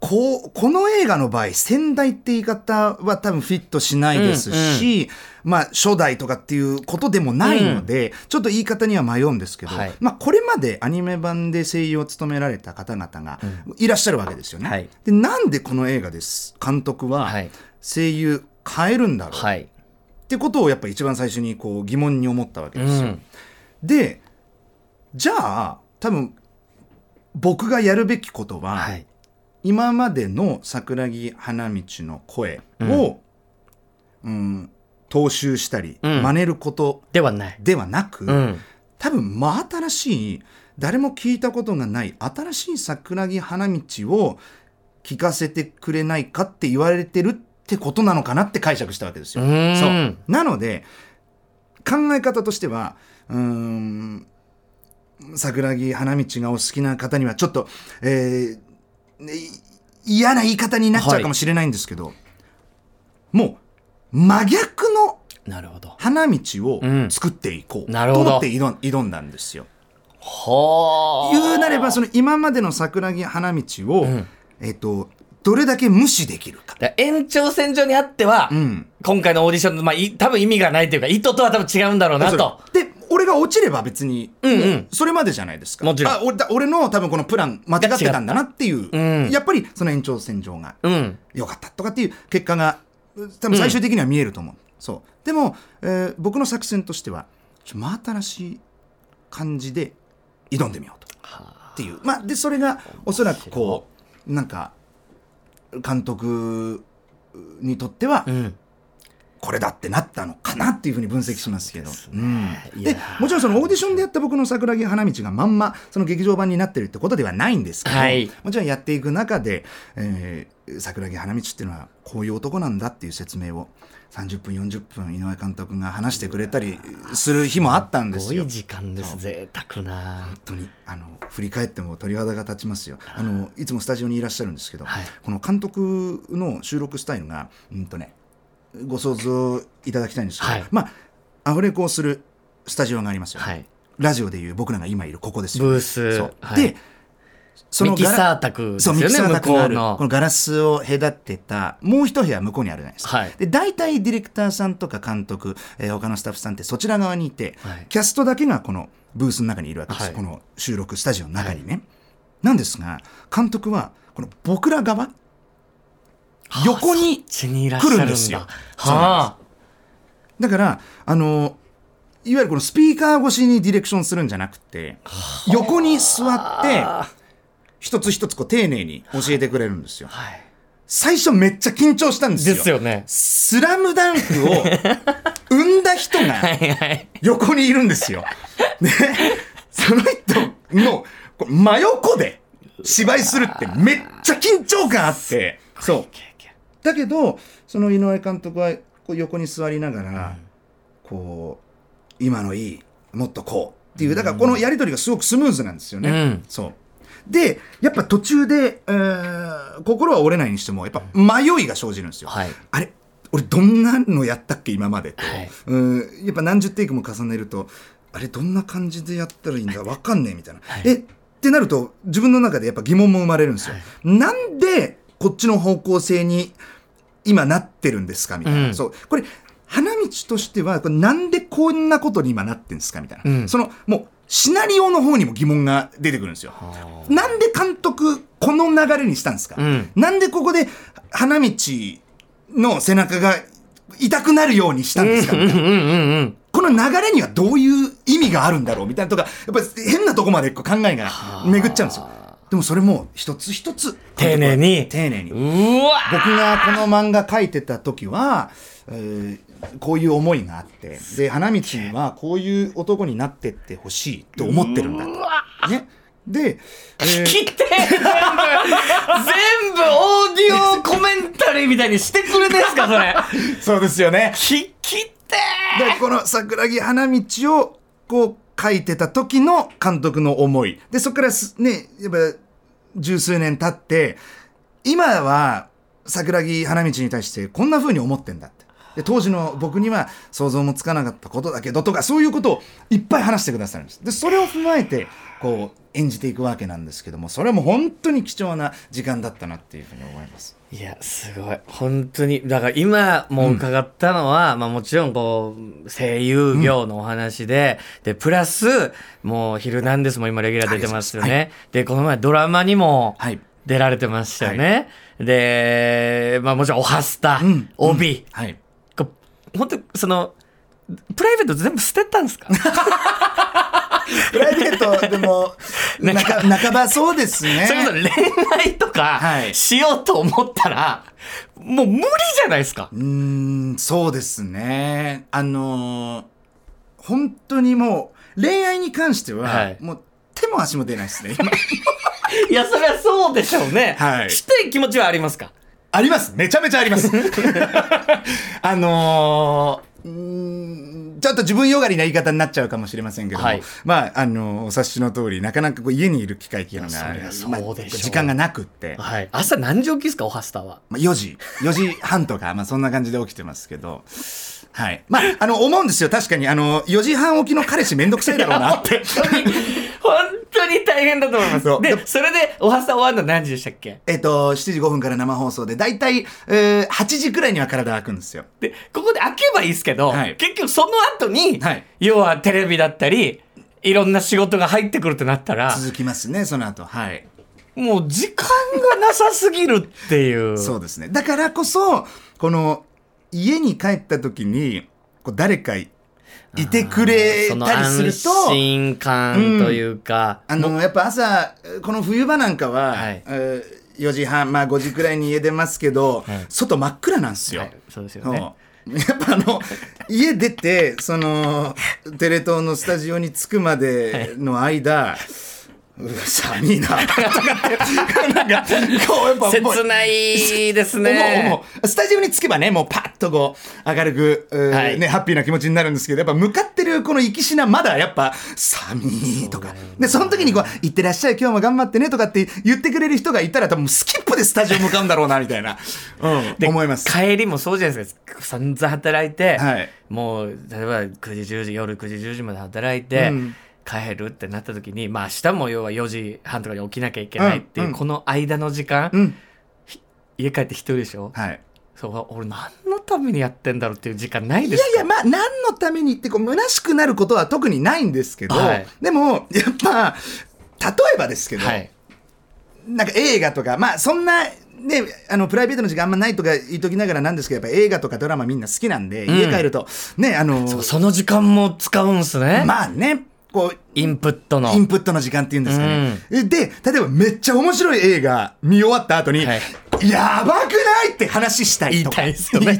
S3: こう、この映画の場合、先代って言い方は多分フィットしないですし、まあ、初代とかっていうことでもないので、ちょっと言い方には迷うんですけど、
S2: はい
S3: まあ、これまでアニメ版で声優を務められた方々がいらっしゃるわけですよね。
S2: はい
S3: で、なんでこの映画です、監督は
S2: はい
S3: 声優変えるんだろう
S2: はい。
S3: ってことをやっぱ一番最初にこう疑問に思ったわけ
S2: う
S3: ですよ。
S2: ん。
S3: でじゃあ多分僕がやるべきことは、
S2: はい。
S3: 今までの桜木花道の声を、うん踏襲したり、
S2: うん
S3: 真似ること
S2: ではない。
S3: ではなく、
S2: うん。
S3: 多分真新しい誰も聞いたことがない新しい桜木花道を聞かせてくれないかって言われてるってことなのかなって解釈したわけですよ。
S2: う
S3: そうなので考え方としてはうーん桜木花道がお好きな方にはちょっと、えーね嫌な言い方になっちゃうかもしれないんですけど、もう真逆の。花道を
S2: うん
S3: 作っていこう
S2: なるほど
S3: と思って挑んだんですよ。
S2: は
S3: 言うなればその今までの桜木花道を、
S2: ん
S3: えっとどれだけ無視できるか。
S2: だから延長線上にあっては、
S3: うん
S2: 今回のオーディションの、まあ、い多分意味がないというか、意図とは多分違うんだろうなと。
S3: で俺が落ちれば別に、
S2: うんうん。
S3: それまでじゃないですか。
S2: もちろん。
S3: あ俺だ俺の多分このプラン間違ってたんだなっていう、
S2: う。ん。
S3: やっぱりその延長線上が
S2: うん。
S3: 良かったとかっていう結果が多分最終的には見えると思う、そう。でも、えー僕の作戦としてはちょ真新しい感じで挑んでみようと。っていう。まあでそれがおそらくこうなんか監督にとっては、
S2: うん。
S3: これだってなったのかなっていうふうに分析しますけど。うんでもちろんそのオーディションでやった僕の桜木花道がまんまその劇場版になってるってことではないんですけど、
S2: はい
S3: もちろんやっていく中で、えー桜木花道っていうのはこういう男なんだっていう説明を30分40分井上監督が話してくれたりする日もあったんですすよ
S2: ごい。時間です。贅沢な。
S3: 本当にあの振り返っても鳥肌が立ちますよあのいつもスタジオにいらっしゃるんですけど、
S2: はい
S3: この監督の収録スタイルがうんとねご想像いただきたいんですけど、
S2: はい。
S3: まあアフレコをするスタジオがありますよ、
S2: はい。
S3: ラジオでいう僕らが今いるここですよ
S2: ブース。
S3: そう。
S2: はい。
S3: でそ
S2: ミキサー宅です
S3: そうミ
S2: よね、
S3: キサー宅がある
S2: 向こうの。
S3: このガラスを隔てたもう一部屋向こうにあるじゃないですか、
S2: はい。
S3: で大体ディレクターさんとか監督、えー他のスタッフさんってそちら側にいて、
S2: はい。
S3: キャストだけがこのブースの中にいるわけです、
S2: はい。
S3: この収録スタジオの中にね、なんですが監督はこの僕ら側横に。来るんですよ
S2: は
S3: だからあのいわゆるこのスピーカー越しにディレクションするんじゃなくて横に座って
S2: あ。
S3: 一つ一つこう丁寧に教えてくれるんですよ
S2: はい。
S3: 最初めっちゃ緊張したんですよ
S2: ですよね。
S3: スラムダンクを (laughs) 生んだ人が。横にいるんですよ。で、その人の真横で芝居するってめっちゃ緊張感あって、そう。だけど、その井上監督はこう横に座りながら、こう、今のいい、もっとこうっていう、だからこのやりとりがすごくスムーズなんですよね。
S2: うん。
S3: そう。で、やっぱ途中で、えー心は折れないにしても、やっぱ迷いが生じるんですよ。
S2: はい。
S3: あれ俺どんなのやったっけ今までと、
S2: はい。
S3: うん。やっぱ何十テイクも重ねるとあれどんな感じでやったらいいんだわかんねえみたいな、えってなると自分の中でやっぱ疑問も生まれるんですよ、なんでこっちの方向性に今なってるんですか？みたいな、
S2: うん。
S3: そう。これ花道としてはこれなんでこんなことに今なってるんですか？みたいな、
S2: うん。
S3: そのもうシナリオの方にも疑問が出てくるんですよ。なんで監督この流れにしたんですか、
S2: うん。
S3: なんでここで花道の背中が痛くなるようにしたんですか？みたいな。この流れにはどういう意味があるんだろう？みたいなとかやっぱり変なとこまで考えが巡っちゃうんですよでもそれも一つ一つ。
S2: 丁寧に。
S3: 丁寧に。
S2: うわ
S3: 僕がこの漫画描いてた時は、えーこういう思いがあって。で花道はこういう男になってってほしいと思ってるんだと。ね、で、えー。
S2: 切って全部全部オーディオコメンタリーみたいにしてくれですかそれ。(laughs)
S3: そうですよね。
S2: き切って
S3: でこの桜木花道をこう書いてた時の監督の思い。でそこからすねやっぱ十数年経って今は桜木花道に対してこんな風に思ってんだって。で当時の僕には想像もつかなかったことだけどとかそういうことをいっぱい話してくださるんです。でそれを踏まえてこう演じていくわけなんですけどもそれはもう本当に貴重な時間だったなっていうふうに思います。
S2: いやすごい。本当にだから今もう伺ったのは、まあもちろんこう声優業のお話で、でプラスもう「ヒルナンデス」も今レギュラー出てますよね、でこの前ドラマにも
S3: はい。
S2: 出られてましたよね、でまあもちろん「おはスタ」
S3: うん
S2: 帯、
S3: はい。
S2: 本当そのプライベート全部捨てたんですか？(laughs) (laughs)
S3: プライベートでも
S2: なんか
S3: 半半ばそうですね
S2: それこそ恋愛とか
S3: はい
S2: しようと思ったら、もう無理じゃないですか。
S3: うーん、そうですね。あのー本当にもう、恋愛に関しては、
S2: はい
S3: もう手も足も出ないですね、今。(laughs)
S2: いや、それはそうでしょうね。
S3: はい
S2: したい気持ちはありますか？
S3: あります。めちゃめちゃあります。(laughs) あのーうーんちょっと自分よがりな言い方になっちゃうかもしれませんけども、
S2: はい
S3: まあ、あのお察しの通り、なかなかこう家にいる機会っていうのが、まあ時間がなくって、
S2: はい。朝何時起きですか、おはスタは。
S3: まあ、4時、4時半とか、まあ、そんな感じで起きてますけど、はい。まあ、あの、思うんですよ。確かに、あの、4時半起きの彼氏めんどくさいだろうなって。(laughs)
S2: 本当に、大変だと思います。
S3: そう
S2: で、それで、おはスタ終わるの何時でしたっけ？
S3: えっと、7時5分から生放送で、だいたい、えー、8時くらいには体空くんですよ。
S2: で、ここで開けばいいですけど、
S3: はい
S2: 結局その後に、
S3: はい
S2: 要はテレビだったり、いろんな仕事が入ってくるってなったら、
S3: 続きますね、その後。はい。
S2: もう時間がなさすぎるっていう。(laughs)
S3: そうですね。だからこそ、この、家に帰った時に、こう誰かいてくれたりする
S2: 安
S3: と、
S2: 心感というか、
S3: あの、やっぱ朝、この冬場なんかは、
S2: はい。
S3: えー4時半、まあ5時くらいに家出ますけど、
S2: はい。
S3: 外真っ暗なんですよ。
S2: はいそうですよね。
S3: そうやっぱあの、(laughs) 家出て、その、テレ東のスタジオに着くまでの間、う寒いな、とかって、なんか、こう、やっぱ
S2: 切ないですね。
S3: スタジオに着けばね、もうパッとこう、明るく、
S2: はい。
S3: ね、ハッピーな気持ちになるんですけど、やっぱ向かってるこの行きしな、まだやっぱ、寒いとか。で、その時にこう、行ってらっしゃい、今日も頑張ってね、とかって言ってくれる人がいたら、多分スキップでスタジオ向かうんだろうな、みたいな、うん、
S2: で
S3: 思います。
S2: 帰りもそうじゃないですか。散々働いて、
S3: はい。
S2: もう例えば9時10時夜9時10時まで働いて、
S3: うん
S2: 帰るってなった時にまあ明日も要は4時半とかに起きなきゃいけないっていう、この間の時間、
S3: うん。
S2: 家帰って一人でしょ、
S3: はい。
S2: そう俺何のためにやってんだろうっていう時間ないですか？
S3: いやいや、まあ、何のためにって、こう、虚しくなることは特にないんですけど、
S2: はい。
S3: でも、やっぱ、例えばですけど、
S2: はい。
S3: なんか映画とか、まあそんな、ね、あのプライベートの時間あんまないとか言いときながらなんですけど、やっぱ映画とかドラマみんな好きなんで、
S2: ん。
S3: 家帰ると、ね、あの、
S2: そうその時間も使うんすね、
S3: まあね、こう、
S2: インプットの。
S3: インプットの時間っていうんですかね。で、例えばめっちゃ面白い映画見終わった後に、
S2: はい
S3: やばくないって話した
S2: 言い
S3: いとか。
S2: たいですよね。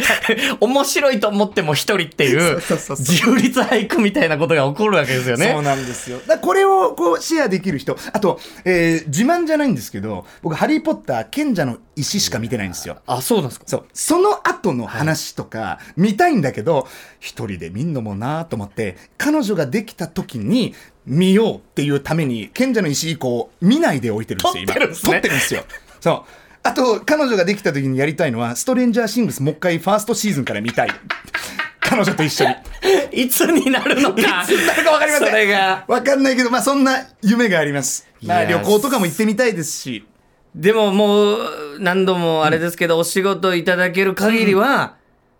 S2: 面白いと思っても一人っていう自由律俳句みたいなことが起こるわけですよね。
S3: そうなんですよ。だこれをこうシェアできる人。あと、えー自慢じゃないんですけど、僕、ハリー・ポッター、賢者の石しか見てないんですよ。
S2: あ、そうなんですか？
S3: そう。その後の話とか見たいんだけど、一人で見んのもなと思って、彼女ができた時に見ようっていうために、賢者の石以降見ないで置いてるんですよ、今。
S2: 撮ってるんですね
S3: 撮ってるんですよ。そう。あと、彼女ができた時にやりたいのは、ストレンジャーシングスもう一回ファーストシーズンから見たい。(laughs) 彼女と一緒に。
S2: いつになるのか。
S3: いつになるか分かりません
S2: それが。
S3: わかんないけど、まあそんな夢があります。まあ旅行とかも行ってみたいですし。
S2: でももう、何度もあれですけど、お仕事いただける限りは、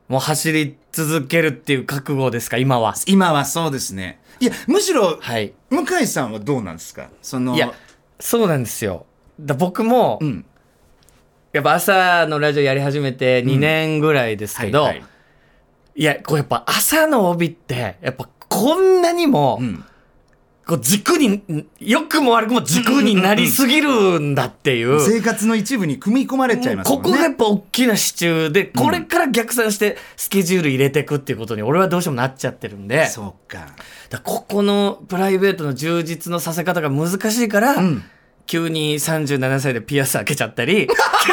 S2: もう走り続けるっていう覚悟ですか、今は。
S3: 今はそうですね。いや、むしろ、
S2: はい。
S3: 向井さんはどうなんですか？その、
S2: いや、そうなんですよ。だ僕も、
S3: うん。
S2: やっぱ朝のラジオやり始めて2年ぐらいですけど、
S3: はいはい
S2: いや、こうやっぱ朝の帯って、やっぱこんなにも、
S3: うん。
S2: こう軸に、良くも悪くも軸になりすぎるんだっていう。
S3: 生活の一部に組み込まれちゃいますね。
S2: ここがやっぱ大きな支柱で、これから逆算してスケジュール入れていくっていうことに俺はどうしてもなっちゃってるんで、
S3: そうか。
S2: ここのプライベートの充実のさせ方が難しいから、
S3: ん
S2: 急に37歳でピアス開けちゃったり、(laughs) 急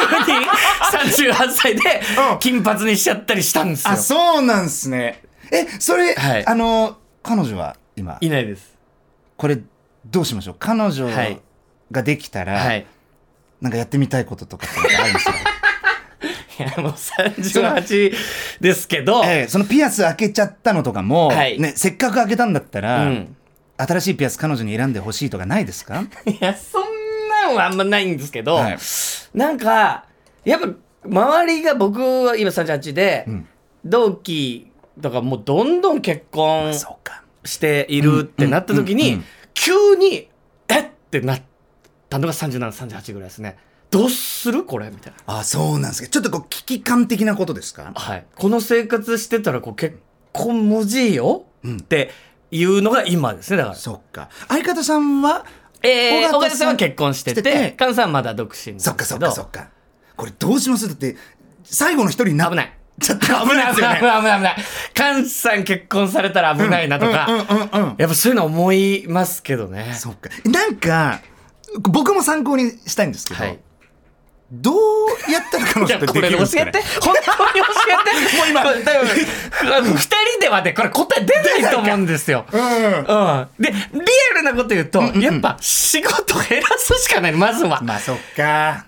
S2: に38歳で
S3: うん。
S2: 金髪にしちゃったりしたんですよ。
S3: あ、。そうなんすね。え、それ、
S2: はい。
S3: あの、彼女は今、
S2: いないです。こ
S3: これ、どうしましょう？彼女
S2: はい。
S3: ができたら、
S2: はい。
S3: なんかやってみたいこととかってあるんですか？(laughs)
S2: いや、もう38ですけど、
S3: ええそのピアス開けちゃったのとかも、
S2: はい。
S3: ね、せっかく開けたんだったら、
S2: うん。
S3: 新しいピアス彼女に選んでほしいとかないですか？(laughs)
S2: いや、そんはあんまないんですけど、
S3: はい
S2: なんか、やっぱ、周りが僕は今38で、
S3: ん
S2: 同期とかもうどんどん結婚。しているってなった時に、急に、えってなったのが37、38ぐらいですね。どうするこれみたいな。
S3: あ、そうなんですか。ちょっとこう、危機感的なことですか？
S2: はい。この生活してたらこう結婚無事よ、
S3: うん
S2: っていうのが今ですね、だから。
S3: そっか。相方さんは、
S2: えー、岡田さんは結婚して
S3: して
S2: 菅さんはまだ独身。
S3: そっかそっかそっか。これどうします？だって、最後の一人にな
S2: 危ない。
S3: ちょっと危
S2: 危ない
S3: ですよね。
S2: 危ない危ない危ない。菅さん結婚されたら危ないなとか、
S3: うんうんうんうん。
S2: やっぱそういうの思いますけどね。
S3: そっか。なんか、僕も参考にしたいんですけど、
S2: はい
S3: どうやったら彼女ってできるんですかね？
S2: えて。本当に教えて。もう今、二人ではね、これ答え出ないと思うんですよ。うん。で、リアルなこと言うと、やっぱ仕事減らすしかない、まずは。
S3: まあそっか。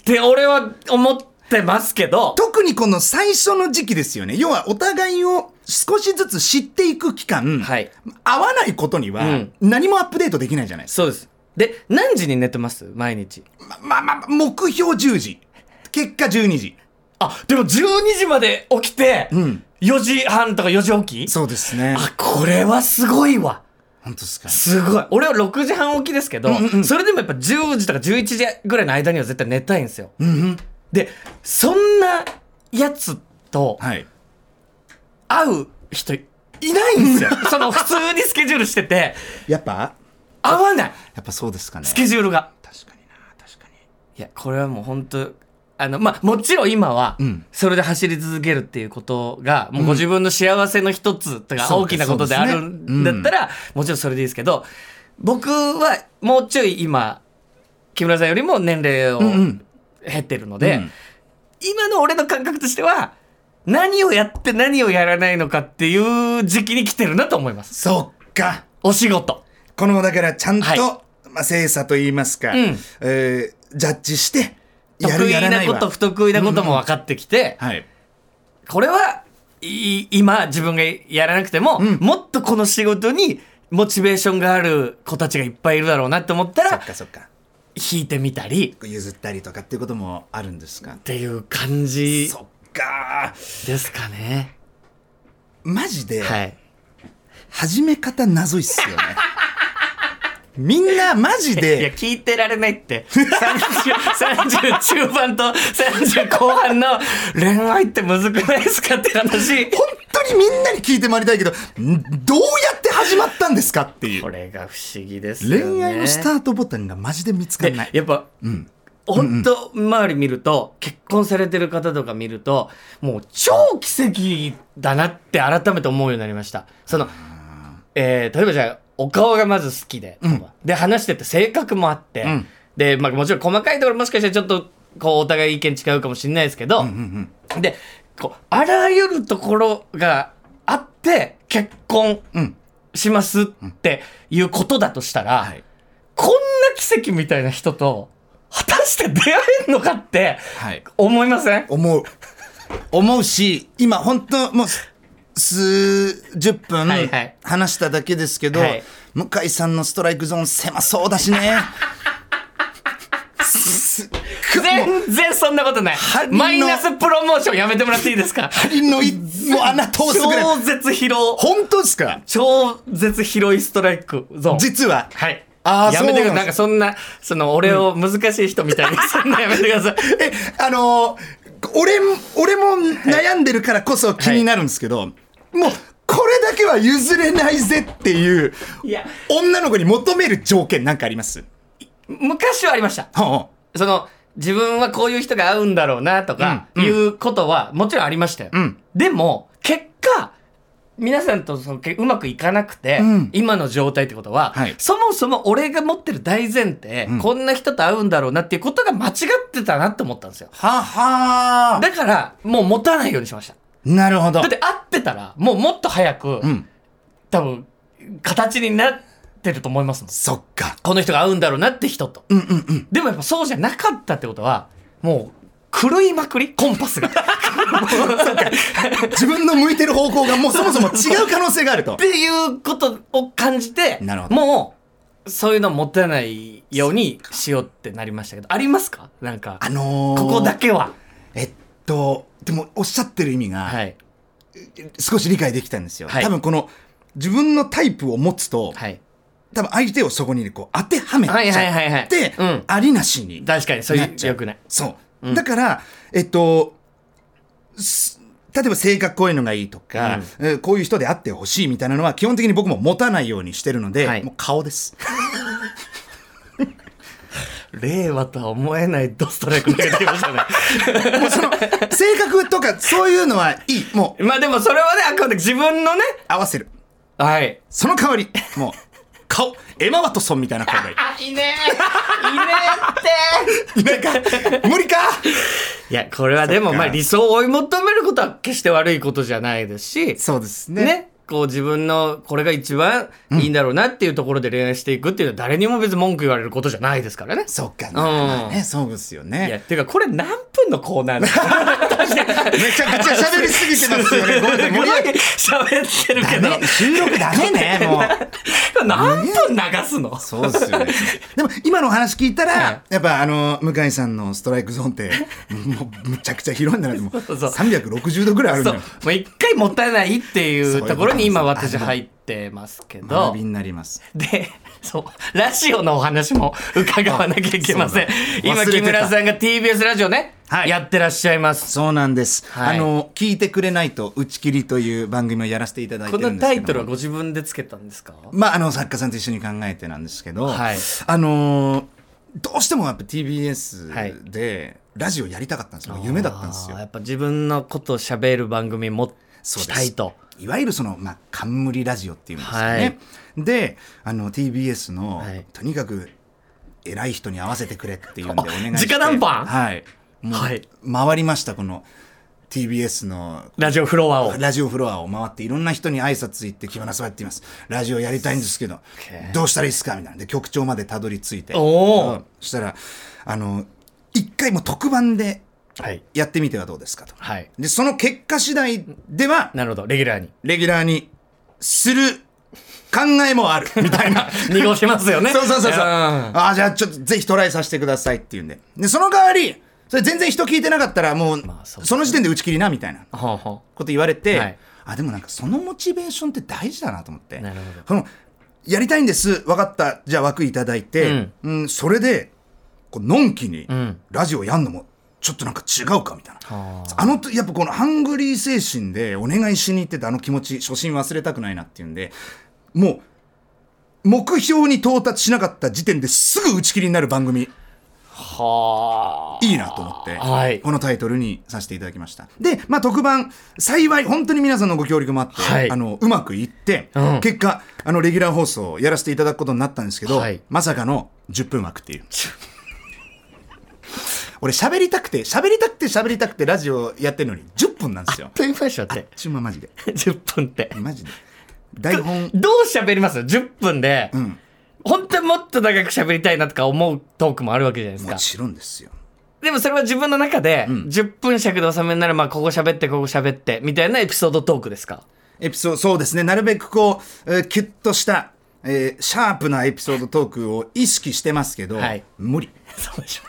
S2: って俺は思ってますけど、
S3: 特にこの最初の時期ですよね。要はお互いを少しずつ知っていく期間、
S2: はい
S3: 合わないことには
S2: うん
S3: 何もアップデートできないじゃないですか。
S2: そうです。で、何時に寝てます？毎日。
S3: まあまあまあ、目標10時。結果12時。
S2: あ、でも12時まで起きて、
S3: ん
S2: 4時半とか4時起き？
S3: そうですね。
S2: あ、これはすごいわ。
S3: 本当ですか。
S2: すごい。俺は6時半起きですけど、それでもやっぱ10時とか11時ぐらいの間には絶対寝たいんですよ。で、そんなやつと
S3: はい。
S2: 会う人いないんですよ。(laughs) その普通にスケジュールしてて、
S3: やっぱ？
S2: 合わない。
S3: やっぱそうですかね。
S2: スケジュールが。
S3: 確かにな、確かに。
S2: いや、これはもう本当あの、まあ、もちろん今は
S3: うん、
S2: それで走り続けるっていうことが、もうご自分の幸せの一つとか、大きなことであるんだったら、もちろんそれでいいですけど、僕はもうちょい今、木村さんよりも年齢を
S3: ん
S2: 減ってるので、
S3: うん
S2: 今の俺の感覚としては、何をやって何をやらないのかっていう時期に来てるなと思います。
S3: そっか。
S2: お仕事。
S3: この、だからちゃんと、
S2: はい
S3: まあ、精査と言いますか、
S2: うん
S3: えージャッジして、やる
S2: 得
S3: やらないは
S2: 意なこと、不得意なことも分かってきて、
S3: はい。
S2: これはい今自分がやらなくても、
S3: ん
S2: もっとこの仕事にモチベーションがある子たちがいっぱいいるだろうなって思った
S3: そ
S2: ら
S3: っかそっか。
S2: 弾いてみたり
S3: 譲ったりとかっていうこともあるんですか？
S2: っていう感じ
S3: そっか。
S2: ですかね。
S3: マジで、
S2: はい。
S3: 始め方謎いっすよね。みんなマジ
S2: いや
S3: で、
S2: 聞いてられないって。30 30中盤と30後半の恋愛ってむずくないですかって話。
S3: 本当にみんなに聞いて回りたいけど、んどうやって始まったんですかっていう。
S2: これが不思議ですよね。
S3: 恋愛のスタートボタンがマジで見つかんない。
S2: やっぱ、
S3: ん。
S2: 本当周り見ると結婚されてる方とか見るともう超奇跡だなって改めて思うようになりました。その、えー例えばじゃあお顔がまず好きで、で話してて性格もあって、
S3: ん。
S2: で、まあ、もちろん細かいところもしかしたらちょっとこうお互い意見違うかもしれないですけど、でこうあらゆるところがあって結婚
S3: うん。
S2: しますっていうことだとしたら、
S3: はい。
S2: こんな奇跡みたいな人と果たして出会えるのかって
S3: はい。
S2: 思いません？
S3: 思う。思うし、今本当もう、数十分
S2: はいはい。
S3: 話しただけですけど、
S2: はい。
S3: 向井さんのストライクゾーン狭そうだしね。(laughs)
S2: 全然そんなことない。マイナスプロモーションやめてもらっていいですか？
S3: 針のいもう穴通すぐらい。
S2: 超絶広
S3: 本当ですか？
S2: 超絶広いストライクゾーン。
S3: 実は。
S2: はい。
S3: あー
S2: やめてください。
S3: なん
S2: かそんな、その、俺を難しい人みたいに、そんなやめてください。(laughs)
S3: え、あのー俺も、俺も悩んでるからこそ気になるんですけど、もう、これだけは譲れないぜっていう、
S2: いや、
S3: 女の子に求める条件なんかあります？
S2: 昔はありました。
S3: は
S2: その、自分はこういう人が合うんだろうなとか、
S3: うん
S2: いうことはもちろんありましたよ。
S3: うん。
S2: でも、結果、皆さんとそのけうまくいかなくて、
S3: うん。
S2: 今の状態ってことは、
S3: はい。
S2: そもそも俺が持ってる大前提、
S3: ん。
S2: こんな人と会うんだろうなっていうことが間違ってたなって思ったんですよ。
S3: はは
S2: だから、もう持たないようにしました。
S3: なるほど
S2: だっ。て会ってたら、もうもっと早く、
S3: うん。
S2: 多分、形になってると思いますもん。
S3: そっか。
S2: この人が合うんだろうなって人と。
S3: うんうんうん。
S2: でもやっぱそうじゃなかったってことは、もう、狂いまくり？コンパスが。(laughs)
S3: 自分の向いてる方向がもうそもそも違う可能性があると
S2: っ。ていうことを感じて、
S3: なるほど
S2: もう、そういうの持たないようにしようってなりましたけど、ありますか？なんか、
S3: あのー、
S2: ここだけは。
S3: えっと、でもおっしゃってる意味が、
S2: はい。
S3: 少し理解できたんですよ。
S2: はい
S3: 多分この、自分のタイプを持つと、
S2: はい。
S3: 多分相手をそこにねこう当てはめちゃって
S2: うん、
S3: ありなしに
S2: 確かに、そ
S3: う
S2: よくない。
S3: そう。だから、えっと、す例えば性格こういうのがいいとか、えーこういう人であってほしいみたいなのは基本的に僕も持たないようにしてるので、
S2: はい
S3: もう顔です。
S2: 令和とは思えないドストライク投げてきましたね。(laughs)
S3: もうその、性格とかそういうのはいい。もう
S2: まあでもそれはね、あくまで自分のね、
S3: 合わせる。
S2: はい。
S3: その代わり、もう、顔、エマ・ワトソンみたいな顔がいい。
S2: あ、いいねいいねって
S3: なんか、無理か
S2: いや、これはでも、まあ理想を追い求めることは決して悪いことじゃないですし、
S3: そうです
S2: ね
S3: ね。
S2: こう自分のこれが一番いいんだろうなっていうところで恋愛していくっていうのは誰にも別に文句言われることじゃないですからね。
S3: そっか、
S2: ん
S3: まあね、そうですよ
S2: いや、
S3: ね。
S2: てかこれ何分のコーナーなの？
S3: めちゃくちゃ喋りすぎてますよね。ごめんなさい。
S2: すごい
S3: 盛り上げ
S2: 喋ってるけど、
S3: 収録ダメね、もう。
S2: 何分流すの？
S3: そうですよね。でも今のお話聞いたら、
S2: はい
S3: やっぱあの向井さんのストライクゾーンってもうむちゃくちゃ広いんだなってもう
S2: そうそう
S3: 360度ぐらいあるんだよ。
S2: もう一回もったいないっていうところに今私入ってますけど
S3: 学びになります。
S2: でそう。ラジオのお話も伺わなきゃいけません。今木村さんが TBS ラジオね、
S3: はい。
S2: やってらっしゃいます。
S3: そうなんです。
S2: はい。
S3: あの聞いてくれないと打ち切りという番組をやらせていただいて
S2: こ
S3: るんですけど。も。
S2: のタイトルはご自分でつけたんですか？
S3: まああの作家さんと一緒に考えてなんですけど、
S2: はい。
S3: あのーどうしてもやっぱ
S2: はい。
S3: TBS でラジオやりたかったんですよ。夢だったんですよ。
S2: や。っぱ自分のことを喋る番組もしたいと。
S3: いわゆるその、まあ、冠ラジオっていうんですかね。で、あの、TBS の、
S2: はい。
S3: とにかく、偉い人に合わせてくれっていうんでお願いして。
S2: 直談判？
S3: はい。もう、
S2: はい。
S3: 回りました、この、TBS の、
S2: ラジオフロアを。
S3: ラジオフロアを回っていろんな人に挨拶行って木村さんやっています。ラジオやりたいんですけど、どうしたらいいですか？みたいな。で、局長までたどり着いて。
S2: お
S3: そしたら、あの、一回も特番で
S2: はい。
S3: やってみてはどうですかと。
S2: はい。
S3: で、その結果次第では、
S2: なるほど。レギュラーに。
S3: レギュラーにする考えもある (laughs) みたいな。
S2: 濁しますよね
S3: そうそうそうそう。
S2: ん
S3: ああ、じゃあちょっとぜひトライさせてくださいっていうんで。で、その代わり、それ全然人聞いてなかったらもう、
S2: まあそ
S3: の時点で打ち切りなみたいなこと言われて、
S2: はい
S3: あ、でもなんかそのモチベーションって大事だなと思って。
S2: なるほど
S3: その、やりたいんです。分かった。じゃあ枠いただいて、
S2: うん
S3: うん、それで、こう、のんきに
S2: ん
S3: ラジオやんのも、ちょっとなんか違うかみたいな。
S2: は
S3: あのと、やっぱこのハングリー精神でお願いしに行ってたあの気持ち、初心忘れたくないなっていうんで、もう、目標に到達しなかった時点ですぐ打ち切りになる番組、
S2: はい
S3: いなと思って、
S2: はい
S3: このタイトルにさせていただきました。で、まあ特番、幸い、本当に皆さんのご協力もあって、
S2: はい
S3: あの、うまくいって、
S2: うん
S3: 結果、あの、レギュラー放送をやらせていただくことになったんですけど、
S2: はい
S3: まさかの10分枠っていう。俺喋りたくて、喋りたくて喋りたくてラジオやってるのに10分なんですよ。
S2: というましょって
S3: ちゅうまマジで。(laughs)
S2: 10分って
S3: マジで。台本、
S2: どう喋ります ?10 分で、
S3: うん。
S2: 本当にもっと長く喋りたいなとか思うトークもあるわけじゃないですか。
S3: もちろんですよ。
S2: でもそれは自分の中で、10分尺で収めるなら、まあ、ここ喋って、ここ喋って、みたいなエピソードトークですか？
S3: エピソード、そうですね。なるべくこう、えーキュッとした、えーシャープなエピソードトークを意識してますけど、
S2: はい
S3: 無理。
S2: そうでしょ。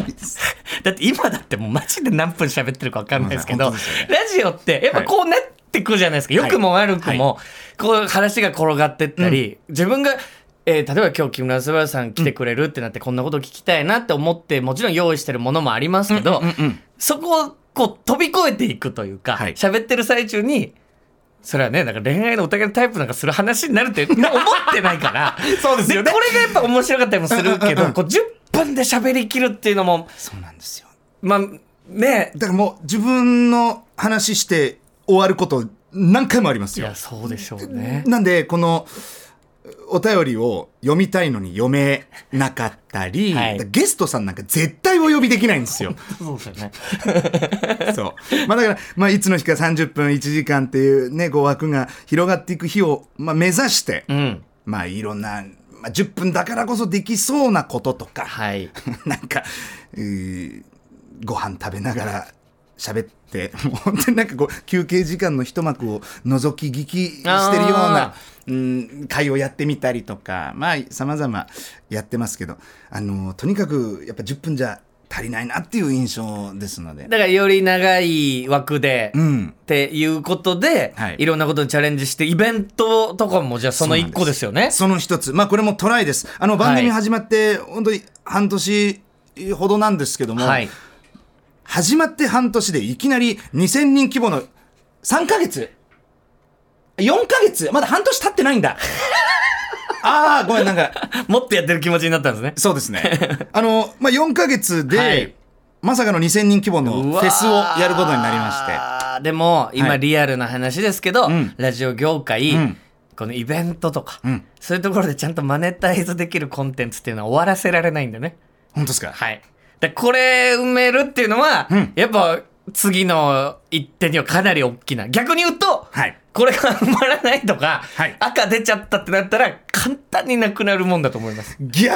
S2: (laughs) だって今だってもうマジで何分喋ってるか分かんないですけど、
S3: まあ本当ですよ
S2: ラジオってやっぱこうなってくるじゃないですか。良くも悪くも、こう話が転がってったり、自分が、えー例えば今日木村昴さん来てくれるってなってこんなこと聞きたいなって思ってもちろん用意してるものもありますけど、そこをこう飛び越えていくというか
S3: はい。
S2: 喋、ってる最中にそれはねなんか恋愛のお互いのタイプなんかする話になるって (laughs) 思ってないから
S3: そうですよね。
S2: これがやっぱ面白かったりもするけど、こう10分で喋りきるっていうのも
S3: そうなんですよ。
S2: まあね。
S3: だからもう自分の話して終わること何回もありますよ
S2: いや。そうでしょうね。
S3: なんで、この、お便りを読みたいのに読めなかったり、
S2: はい
S3: ゲストさんなんか絶対お呼びできないんですよ。
S2: そうですよね。(laughs)
S3: そう。まあだから、まあいつの日か30分1時間っていうね、こう枠が広がっていく日を、まあ目指して、
S2: うん。
S3: まあいろんな、まあ10分だからこそできそうなこととか、
S2: はい。(laughs)
S3: なんか、えーご飯食べながら喋って、(laughs) もう本当になんかこう、休憩時間の一幕を覗き聞きしてるような
S2: あ、
S3: うん、会をやってみたりとか、まあ、様々やってますけど、あの、とにかく、やっぱ10分じゃ足りないなっていう印象ですので。
S2: だからより長い枠で、
S3: うん。
S2: っていうことで、
S3: はい
S2: い、ろんなことにチャレンジして、イベントとかもじゃあその一個ですよね？
S3: その一つ。まあ、これもトライです。あの、番組始まって、本当に半年ほどなんですけども、
S2: はい。
S3: 始まって半年でいきなり2000人規模の3ヶ月 ?4 ヶ月まだ半年経ってないんだ。(laughs) ああ、ごめん、なんか、
S2: もっとやってる気持ちになったんですね。
S3: そうですね。あの、まあ、4ヶ月で、
S2: はい
S3: まさかの2000人規模のフェスをやることになりまして。
S2: でも、今
S3: はい
S2: リアルな話ですけど、
S3: うん
S2: ラジオ業界、
S3: うん
S2: このイベントとか、
S3: ん
S2: そういうところでちゃんとマネタイズできるコンテンツっていうのは終わらせられないんだね。
S3: 本当ですか？
S2: はい。で、これ埋めるっていうのは、
S3: ん。
S2: やっぱ次の一手にはかなり大きな。逆に言うと、
S3: はい。
S2: これが埋まらないとか、
S3: はい。
S2: 赤出ちゃったってなったら、簡単になくなるもんだと思います。
S3: ギャ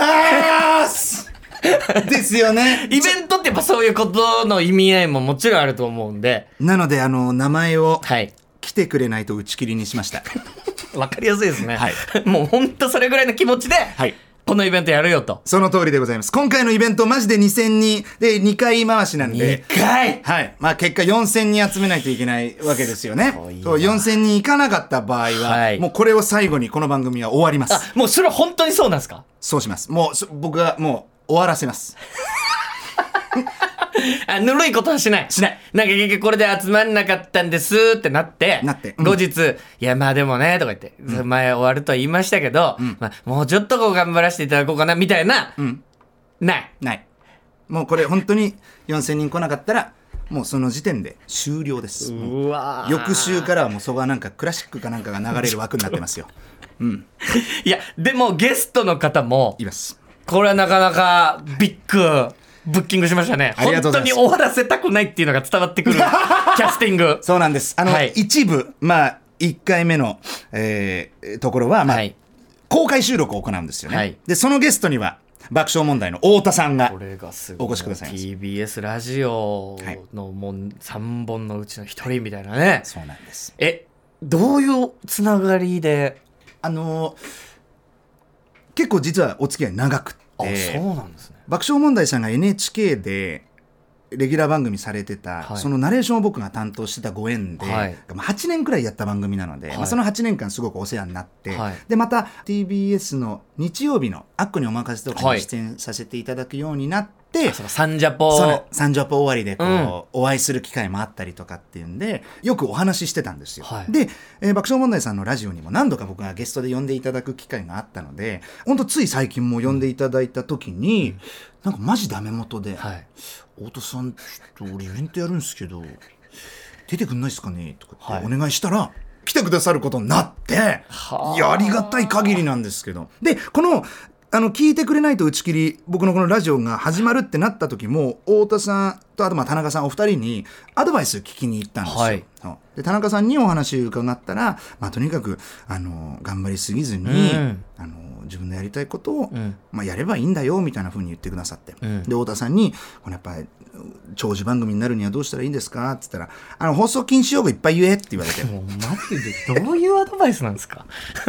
S3: ース！(laughs) ですよね。
S2: イベントってやっぱそういうことの意味合いももちろんあると思うんで、
S3: なのであの名前を
S2: はい。
S3: 来てくれないと打ち切りにしました。(laughs)
S2: わかりやすいですね。
S3: はい。
S2: もうほんとそれぐらいの気持ちで、
S3: はい
S2: このイベントやるよと。
S3: その通りでございます今回のイベントマジで2000人で2回回しなんで
S2: 2回？
S3: はい。まあ結果4000人集めないといけないわけですよね。そう4000人いかなかった場合は、
S2: はい
S3: もうこれを最後にこの番組は終わります。
S2: あ、もうそれは本当にそうなんですか？
S3: そうします。もうそ僕はもう終わらせます。(laughs) (laughs)
S2: あ、ぬるいことはしない。
S3: しない。
S2: なんか結局これで集まんなかったんですってなって、
S3: なってうん
S2: 後日、いやまあでもね、とか言って、前終わるとは言いましたけど、まあもうちょっとこう頑張らせていただこうかな、みたいな、
S3: ん
S2: ない。
S3: ない。もうこれ本当に4000人来なかったら、もうその時点で終了です。
S2: うわー
S3: 翌週からはもうそこはなんかクラシックかなんかが流れる枠になってますよ。(laughs)
S2: いや、でもゲストの方も
S3: い、ます。
S2: これはなかなかビッグ、ブッキングしましたね。本当に終わらせたくないっていうのが伝わってくる (laughs) キャスティング。
S3: そうなんです。あの、
S2: はい
S3: 一部、まあ、1回目の、えーところは、まあ、
S2: はい。
S3: 公開収録を行うんですよね。
S2: はい
S3: で、そのゲストには、爆笑問題の太田さんが。お越しください
S2: TBS ラジオのもう3本のうちの1人みたいなね。
S3: そうなんです。
S2: え、どういうつながりで？
S3: あのー結構実はお付き合い長く
S2: あ、
S3: て、
S2: そうなんですね。
S3: 爆笑問題さんが NHK でレギュラー番組されてた、
S2: はい。
S3: そのナレーションを僕が担当してたご縁で、
S2: はい。
S3: まあ8年くらいやった番組なので、
S2: はい。
S3: まあ、その8年間すごくお世話になって、
S2: はい。
S3: でまた TBS の日曜日の「アッコにお任せ」とか
S2: はい。
S3: に出演させていただくようになって、
S2: そのサンジャポ
S3: その三条ポ終わりでこう、
S2: うん
S3: お会いする機会もあったりとかっていうんでよくお話ししてたんですよ、
S2: はい。
S3: で、えー爆笑問題さんのラジオにも何度か僕がゲストで呼んでいただく機会があったので本当つい最近も呼んでいただいた時に、なんかマジダメ元で「
S2: はい。
S3: 太田さんちょっと俺イベントやるんですけど出てくんないですかね?」とかってお
S2: はい。
S3: 願いしたら、来てくださることになって
S2: はあ。
S3: いやありがたい限りなんですけど。でこのあの聞いてくれないと打ち切り僕のこのラジオが始まるってなった時も太田さんとあとまあ田中さんお二人にアドバイス聞きに行ったんですよ。
S2: はい。
S3: で田中さんにお話伺ったら、まあ、とにかくあの頑張りすぎずに、
S2: うん。
S3: あの自分のやりたいことを、
S2: ん。
S3: まあ、やればいいんだよみたいな風に言ってくださって、
S2: ん。
S3: で太田さんにこのやっぱり長寿番組になるにはどうしたらいいんですか？って言ったらあの放送禁止用語いっぱい言えって言われて。(laughs)
S2: もうマジでどういうアドバイスなんですか？(laughs)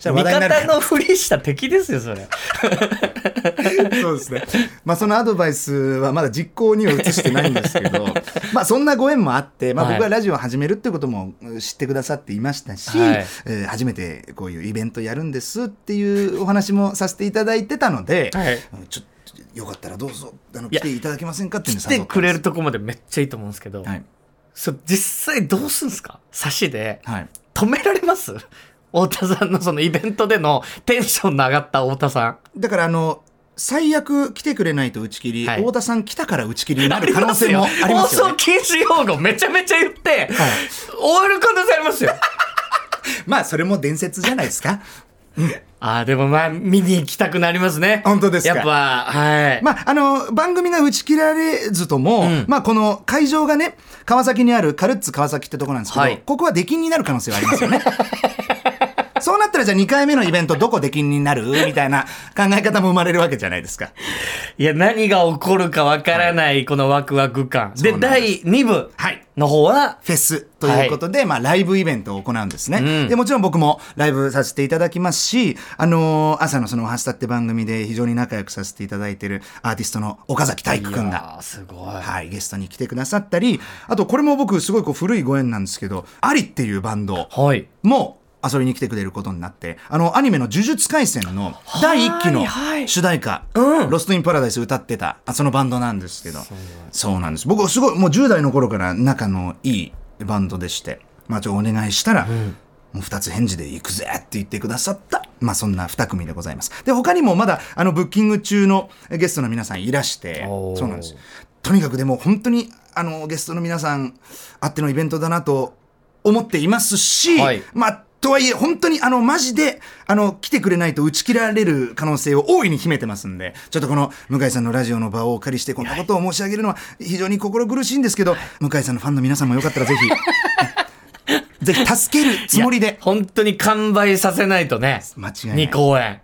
S3: じゃあ
S2: 味方のふりした敵ですよ、それ。(laughs)
S3: そうですね。まあそのアドバイスはまだ実行には移してないんですけど、まあそんなご縁もあって、まあ
S2: はい。
S3: 僕はラジオを始めるってことも知ってくださっていましたし、
S2: はい。
S3: えー初めてこういうイベントやるんですっていうお話もさせていただいてたので、
S2: はい。
S3: ちょっとよかったらどうぞあの来ていただけませんかって
S2: 来てくれるとこまでめっちゃいいと思うんですけど、
S3: はい。
S2: そう実際どうすんすか？差しで
S3: はい。
S2: 止められます？太田さんのそのイベントでのテンションの上がった太田さん。
S3: だからあの、最悪来てくれないと打ち切り、
S2: はい
S3: 太田さん来たから打ち切りになる可能性もありますよ、ね。
S2: 放送禁止用語めちゃめちゃ言って、終わる可能性ありますよ。(laughs)
S3: まあそれも伝説じゃないですか。(laughs)
S2: ああ、でもまあ、見に行きたくなりますね。
S3: 本当ですか
S2: やっぱ、はい。
S3: まあ、あの、番組が打ち切られずとも、
S2: ん
S3: まあ、この会場がね、川崎にあるカルッツ川崎ってとこなんですけど、
S2: はい
S3: ここは出禁になる可能性はありますよね。(laughs) そうなったらじゃあ2回目のイベントどこ出禁になる？みたいな考え方も生まれるわけじゃないですか。
S2: いや、何が起こるかわからない、このワクワク感。で、
S3: そうなんです
S2: 第2部
S3: はい。
S2: の方は、
S3: フェスということで、まあ、ライブイベントを行うんですね、
S2: うん
S3: で、もちろん僕もライブさせていただきますし、あのー朝のその、ハスタって番組で非常に仲良くさせていただいているアーティストの岡崎体育くんが、
S2: すごい。
S3: はい、ゲストに来てくださったり、あとこれも僕すごいこう古いご縁なんですけど、アリっていうバンド
S2: はい。
S3: も遊びに来てくれることになって、あの、アニメの呪術廻戦の第1期の
S2: はい
S3: 主題歌、
S2: うん
S3: ロストインパラダイス歌ってた、あそのバンドなんですけど、そうなんです。僕はすごい、もう10代の頃から仲のいいバンドでして、まあちょっとお願いしたら、もう二つ返事で行くぜって言ってくださった。まあそんな二組でございます。で、他にもまだあのブッキング中のゲストの皆さんいらしてそうなんです。とにかくでも本当にあのゲストの皆さんあってのイベントだなと思っていますし、
S2: はい
S3: まあとはいえ、本当にあの、マジで、あの、来てくれないと打ち切られる可能性を大いに秘めてますんで、ちょっとこの向井さんのラジオの場をお借りして、こんなことを申し上げるのは非常に心苦しいんですけど、向井さんのファンの皆さんもよかったらぜひ、(laughs) ぜひ助けるつもりで、
S2: 本当に完売させないとね。
S3: 間違いない
S2: 2公演。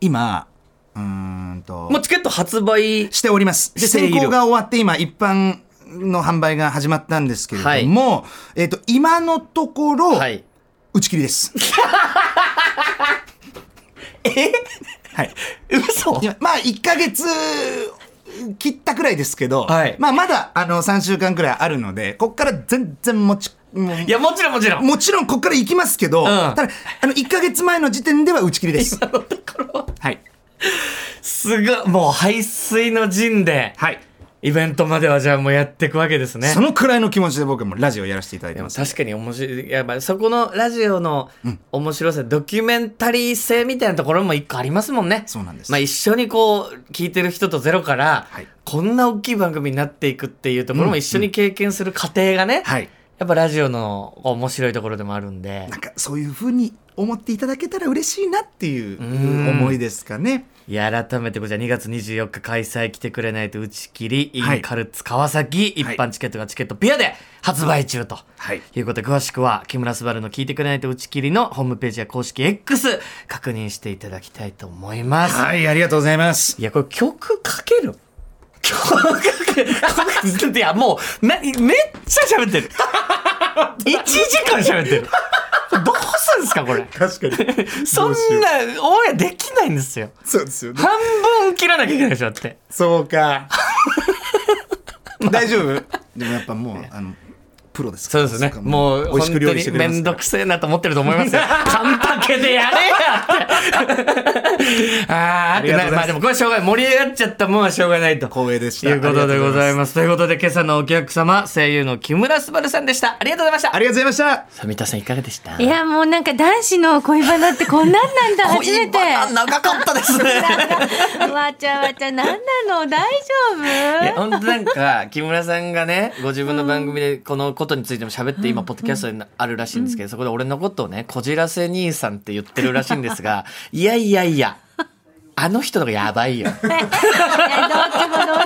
S3: 今、うーんと、
S2: もうチケット発売
S3: しております。で、先行が終わって今、一般の販売が始まったんですけれども、えっ、と、今のところ、
S2: はい。
S3: 打ち切りです。(laughs)
S2: え？
S3: はい。
S2: 嘘？
S3: いやまあ、1ヶ月切ったくらいですけど、
S2: はい
S3: まあ、まだ、あの、3週間くらいあるので、こっから全然もち、
S2: いや、もちろんもちろん。
S3: もちろんこっから行きますけど、
S2: ん
S3: ただ、あの、1ヶ月前の時点では打ち切りです。
S2: 今のところ。
S3: はい。
S2: すごい、もう排水の陣で、
S3: はい。
S2: イベントまではじゃあもうやっていくわけですね。
S3: そのくらいの気持ちで僕もラジオやらせていただいてます。
S2: 確かに面白い。やっぱそこのラジオの面白さ、ドキュメンタリー性みたいなところも一個ありますもんね。
S3: そうなんです
S2: まあ一緒にこう、聞いてる人とゼロから、
S3: はい
S2: こんな大きい番組になっていくっていうところも一緒に経験する過程がね、
S3: はい。
S2: やっぱラジオの面白いところでもあるんで
S3: なん。かそういうふうに思っていただけたら嬉しいなっていう
S2: うん
S3: 思いですかね。
S2: いや、改めて、じゃあ2月24日開催来てくれないと打ち切り、イ
S3: はい
S2: ンカルツ川崎、一般チケットがチケットピアで発売中と。
S3: はい
S2: いうことで、詳しくは、木村昴の聞いてくれないと打ち切りのホームページや公式 X 確認していただきたいと思います。
S3: はい、ありがとうございます。
S2: いや、これ曲かける曲かけるいや、もう、な、めっちゃ喋ってる。1時間喋ってる。どうすんですか、これ。
S3: 確かに。
S2: そんな、オンエアできないんですよ。
S3: そうですよね。
S2: 半分切らなきゃいけないでしょ、って。
S3: そうか。大丈夫でもやっぱもう、あの、プロですから
S2: そうですね
S3: か。
S2: もう、
S3: 美味しく料理して
S2: 本当にめん
S3: くれますから
S2: どくせえなと思ってると思いますよ。(laughs) カンパケでやれやって。あーってな、
S3: ま
S2: あでもこれはしょうがない。盛り上がっちゃったもんはしょうがないと。
S3: 光栄でした
S2: ということでござい
S3: す。
S2: ます。ということで今朝のお客様、声優の木村昴さんでした。ありがとうございました。
S3: ありがとうございました。
S2: さ三田さんいかがでした？
S5: いや、もうなんか男子の恋バナってこんなんなんだ、初めて。
S2: 恋バナ長かったですね。
S5: わちゃわちゃ、なんなの？大丈
S2: いや、
S5: 夫
S2: 本当なんか、木村さんがね、ご自分の番組でこのことについても喋って、今、ポッドキャストにあるらしいんですけど、そこで俺のことをね、こじらせ兄さんって言ってるらしいんですが、(laughs) いやいやいや、あの人のがやばいよ。(laughs)
S5: どっちもどっ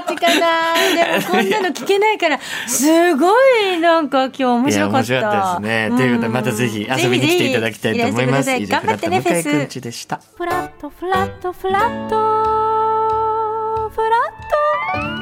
S5: ちかな。でもこんなの聞けないから、すごいなんか今日面白かった。
S2: 面白かったですね。ということで、またぜひ遊びに来ていただきたいと思います。
S5: ぜひぜひ頑張ってね、フェス
S2: ち。でした。
S5: フラットフラットフラットフラット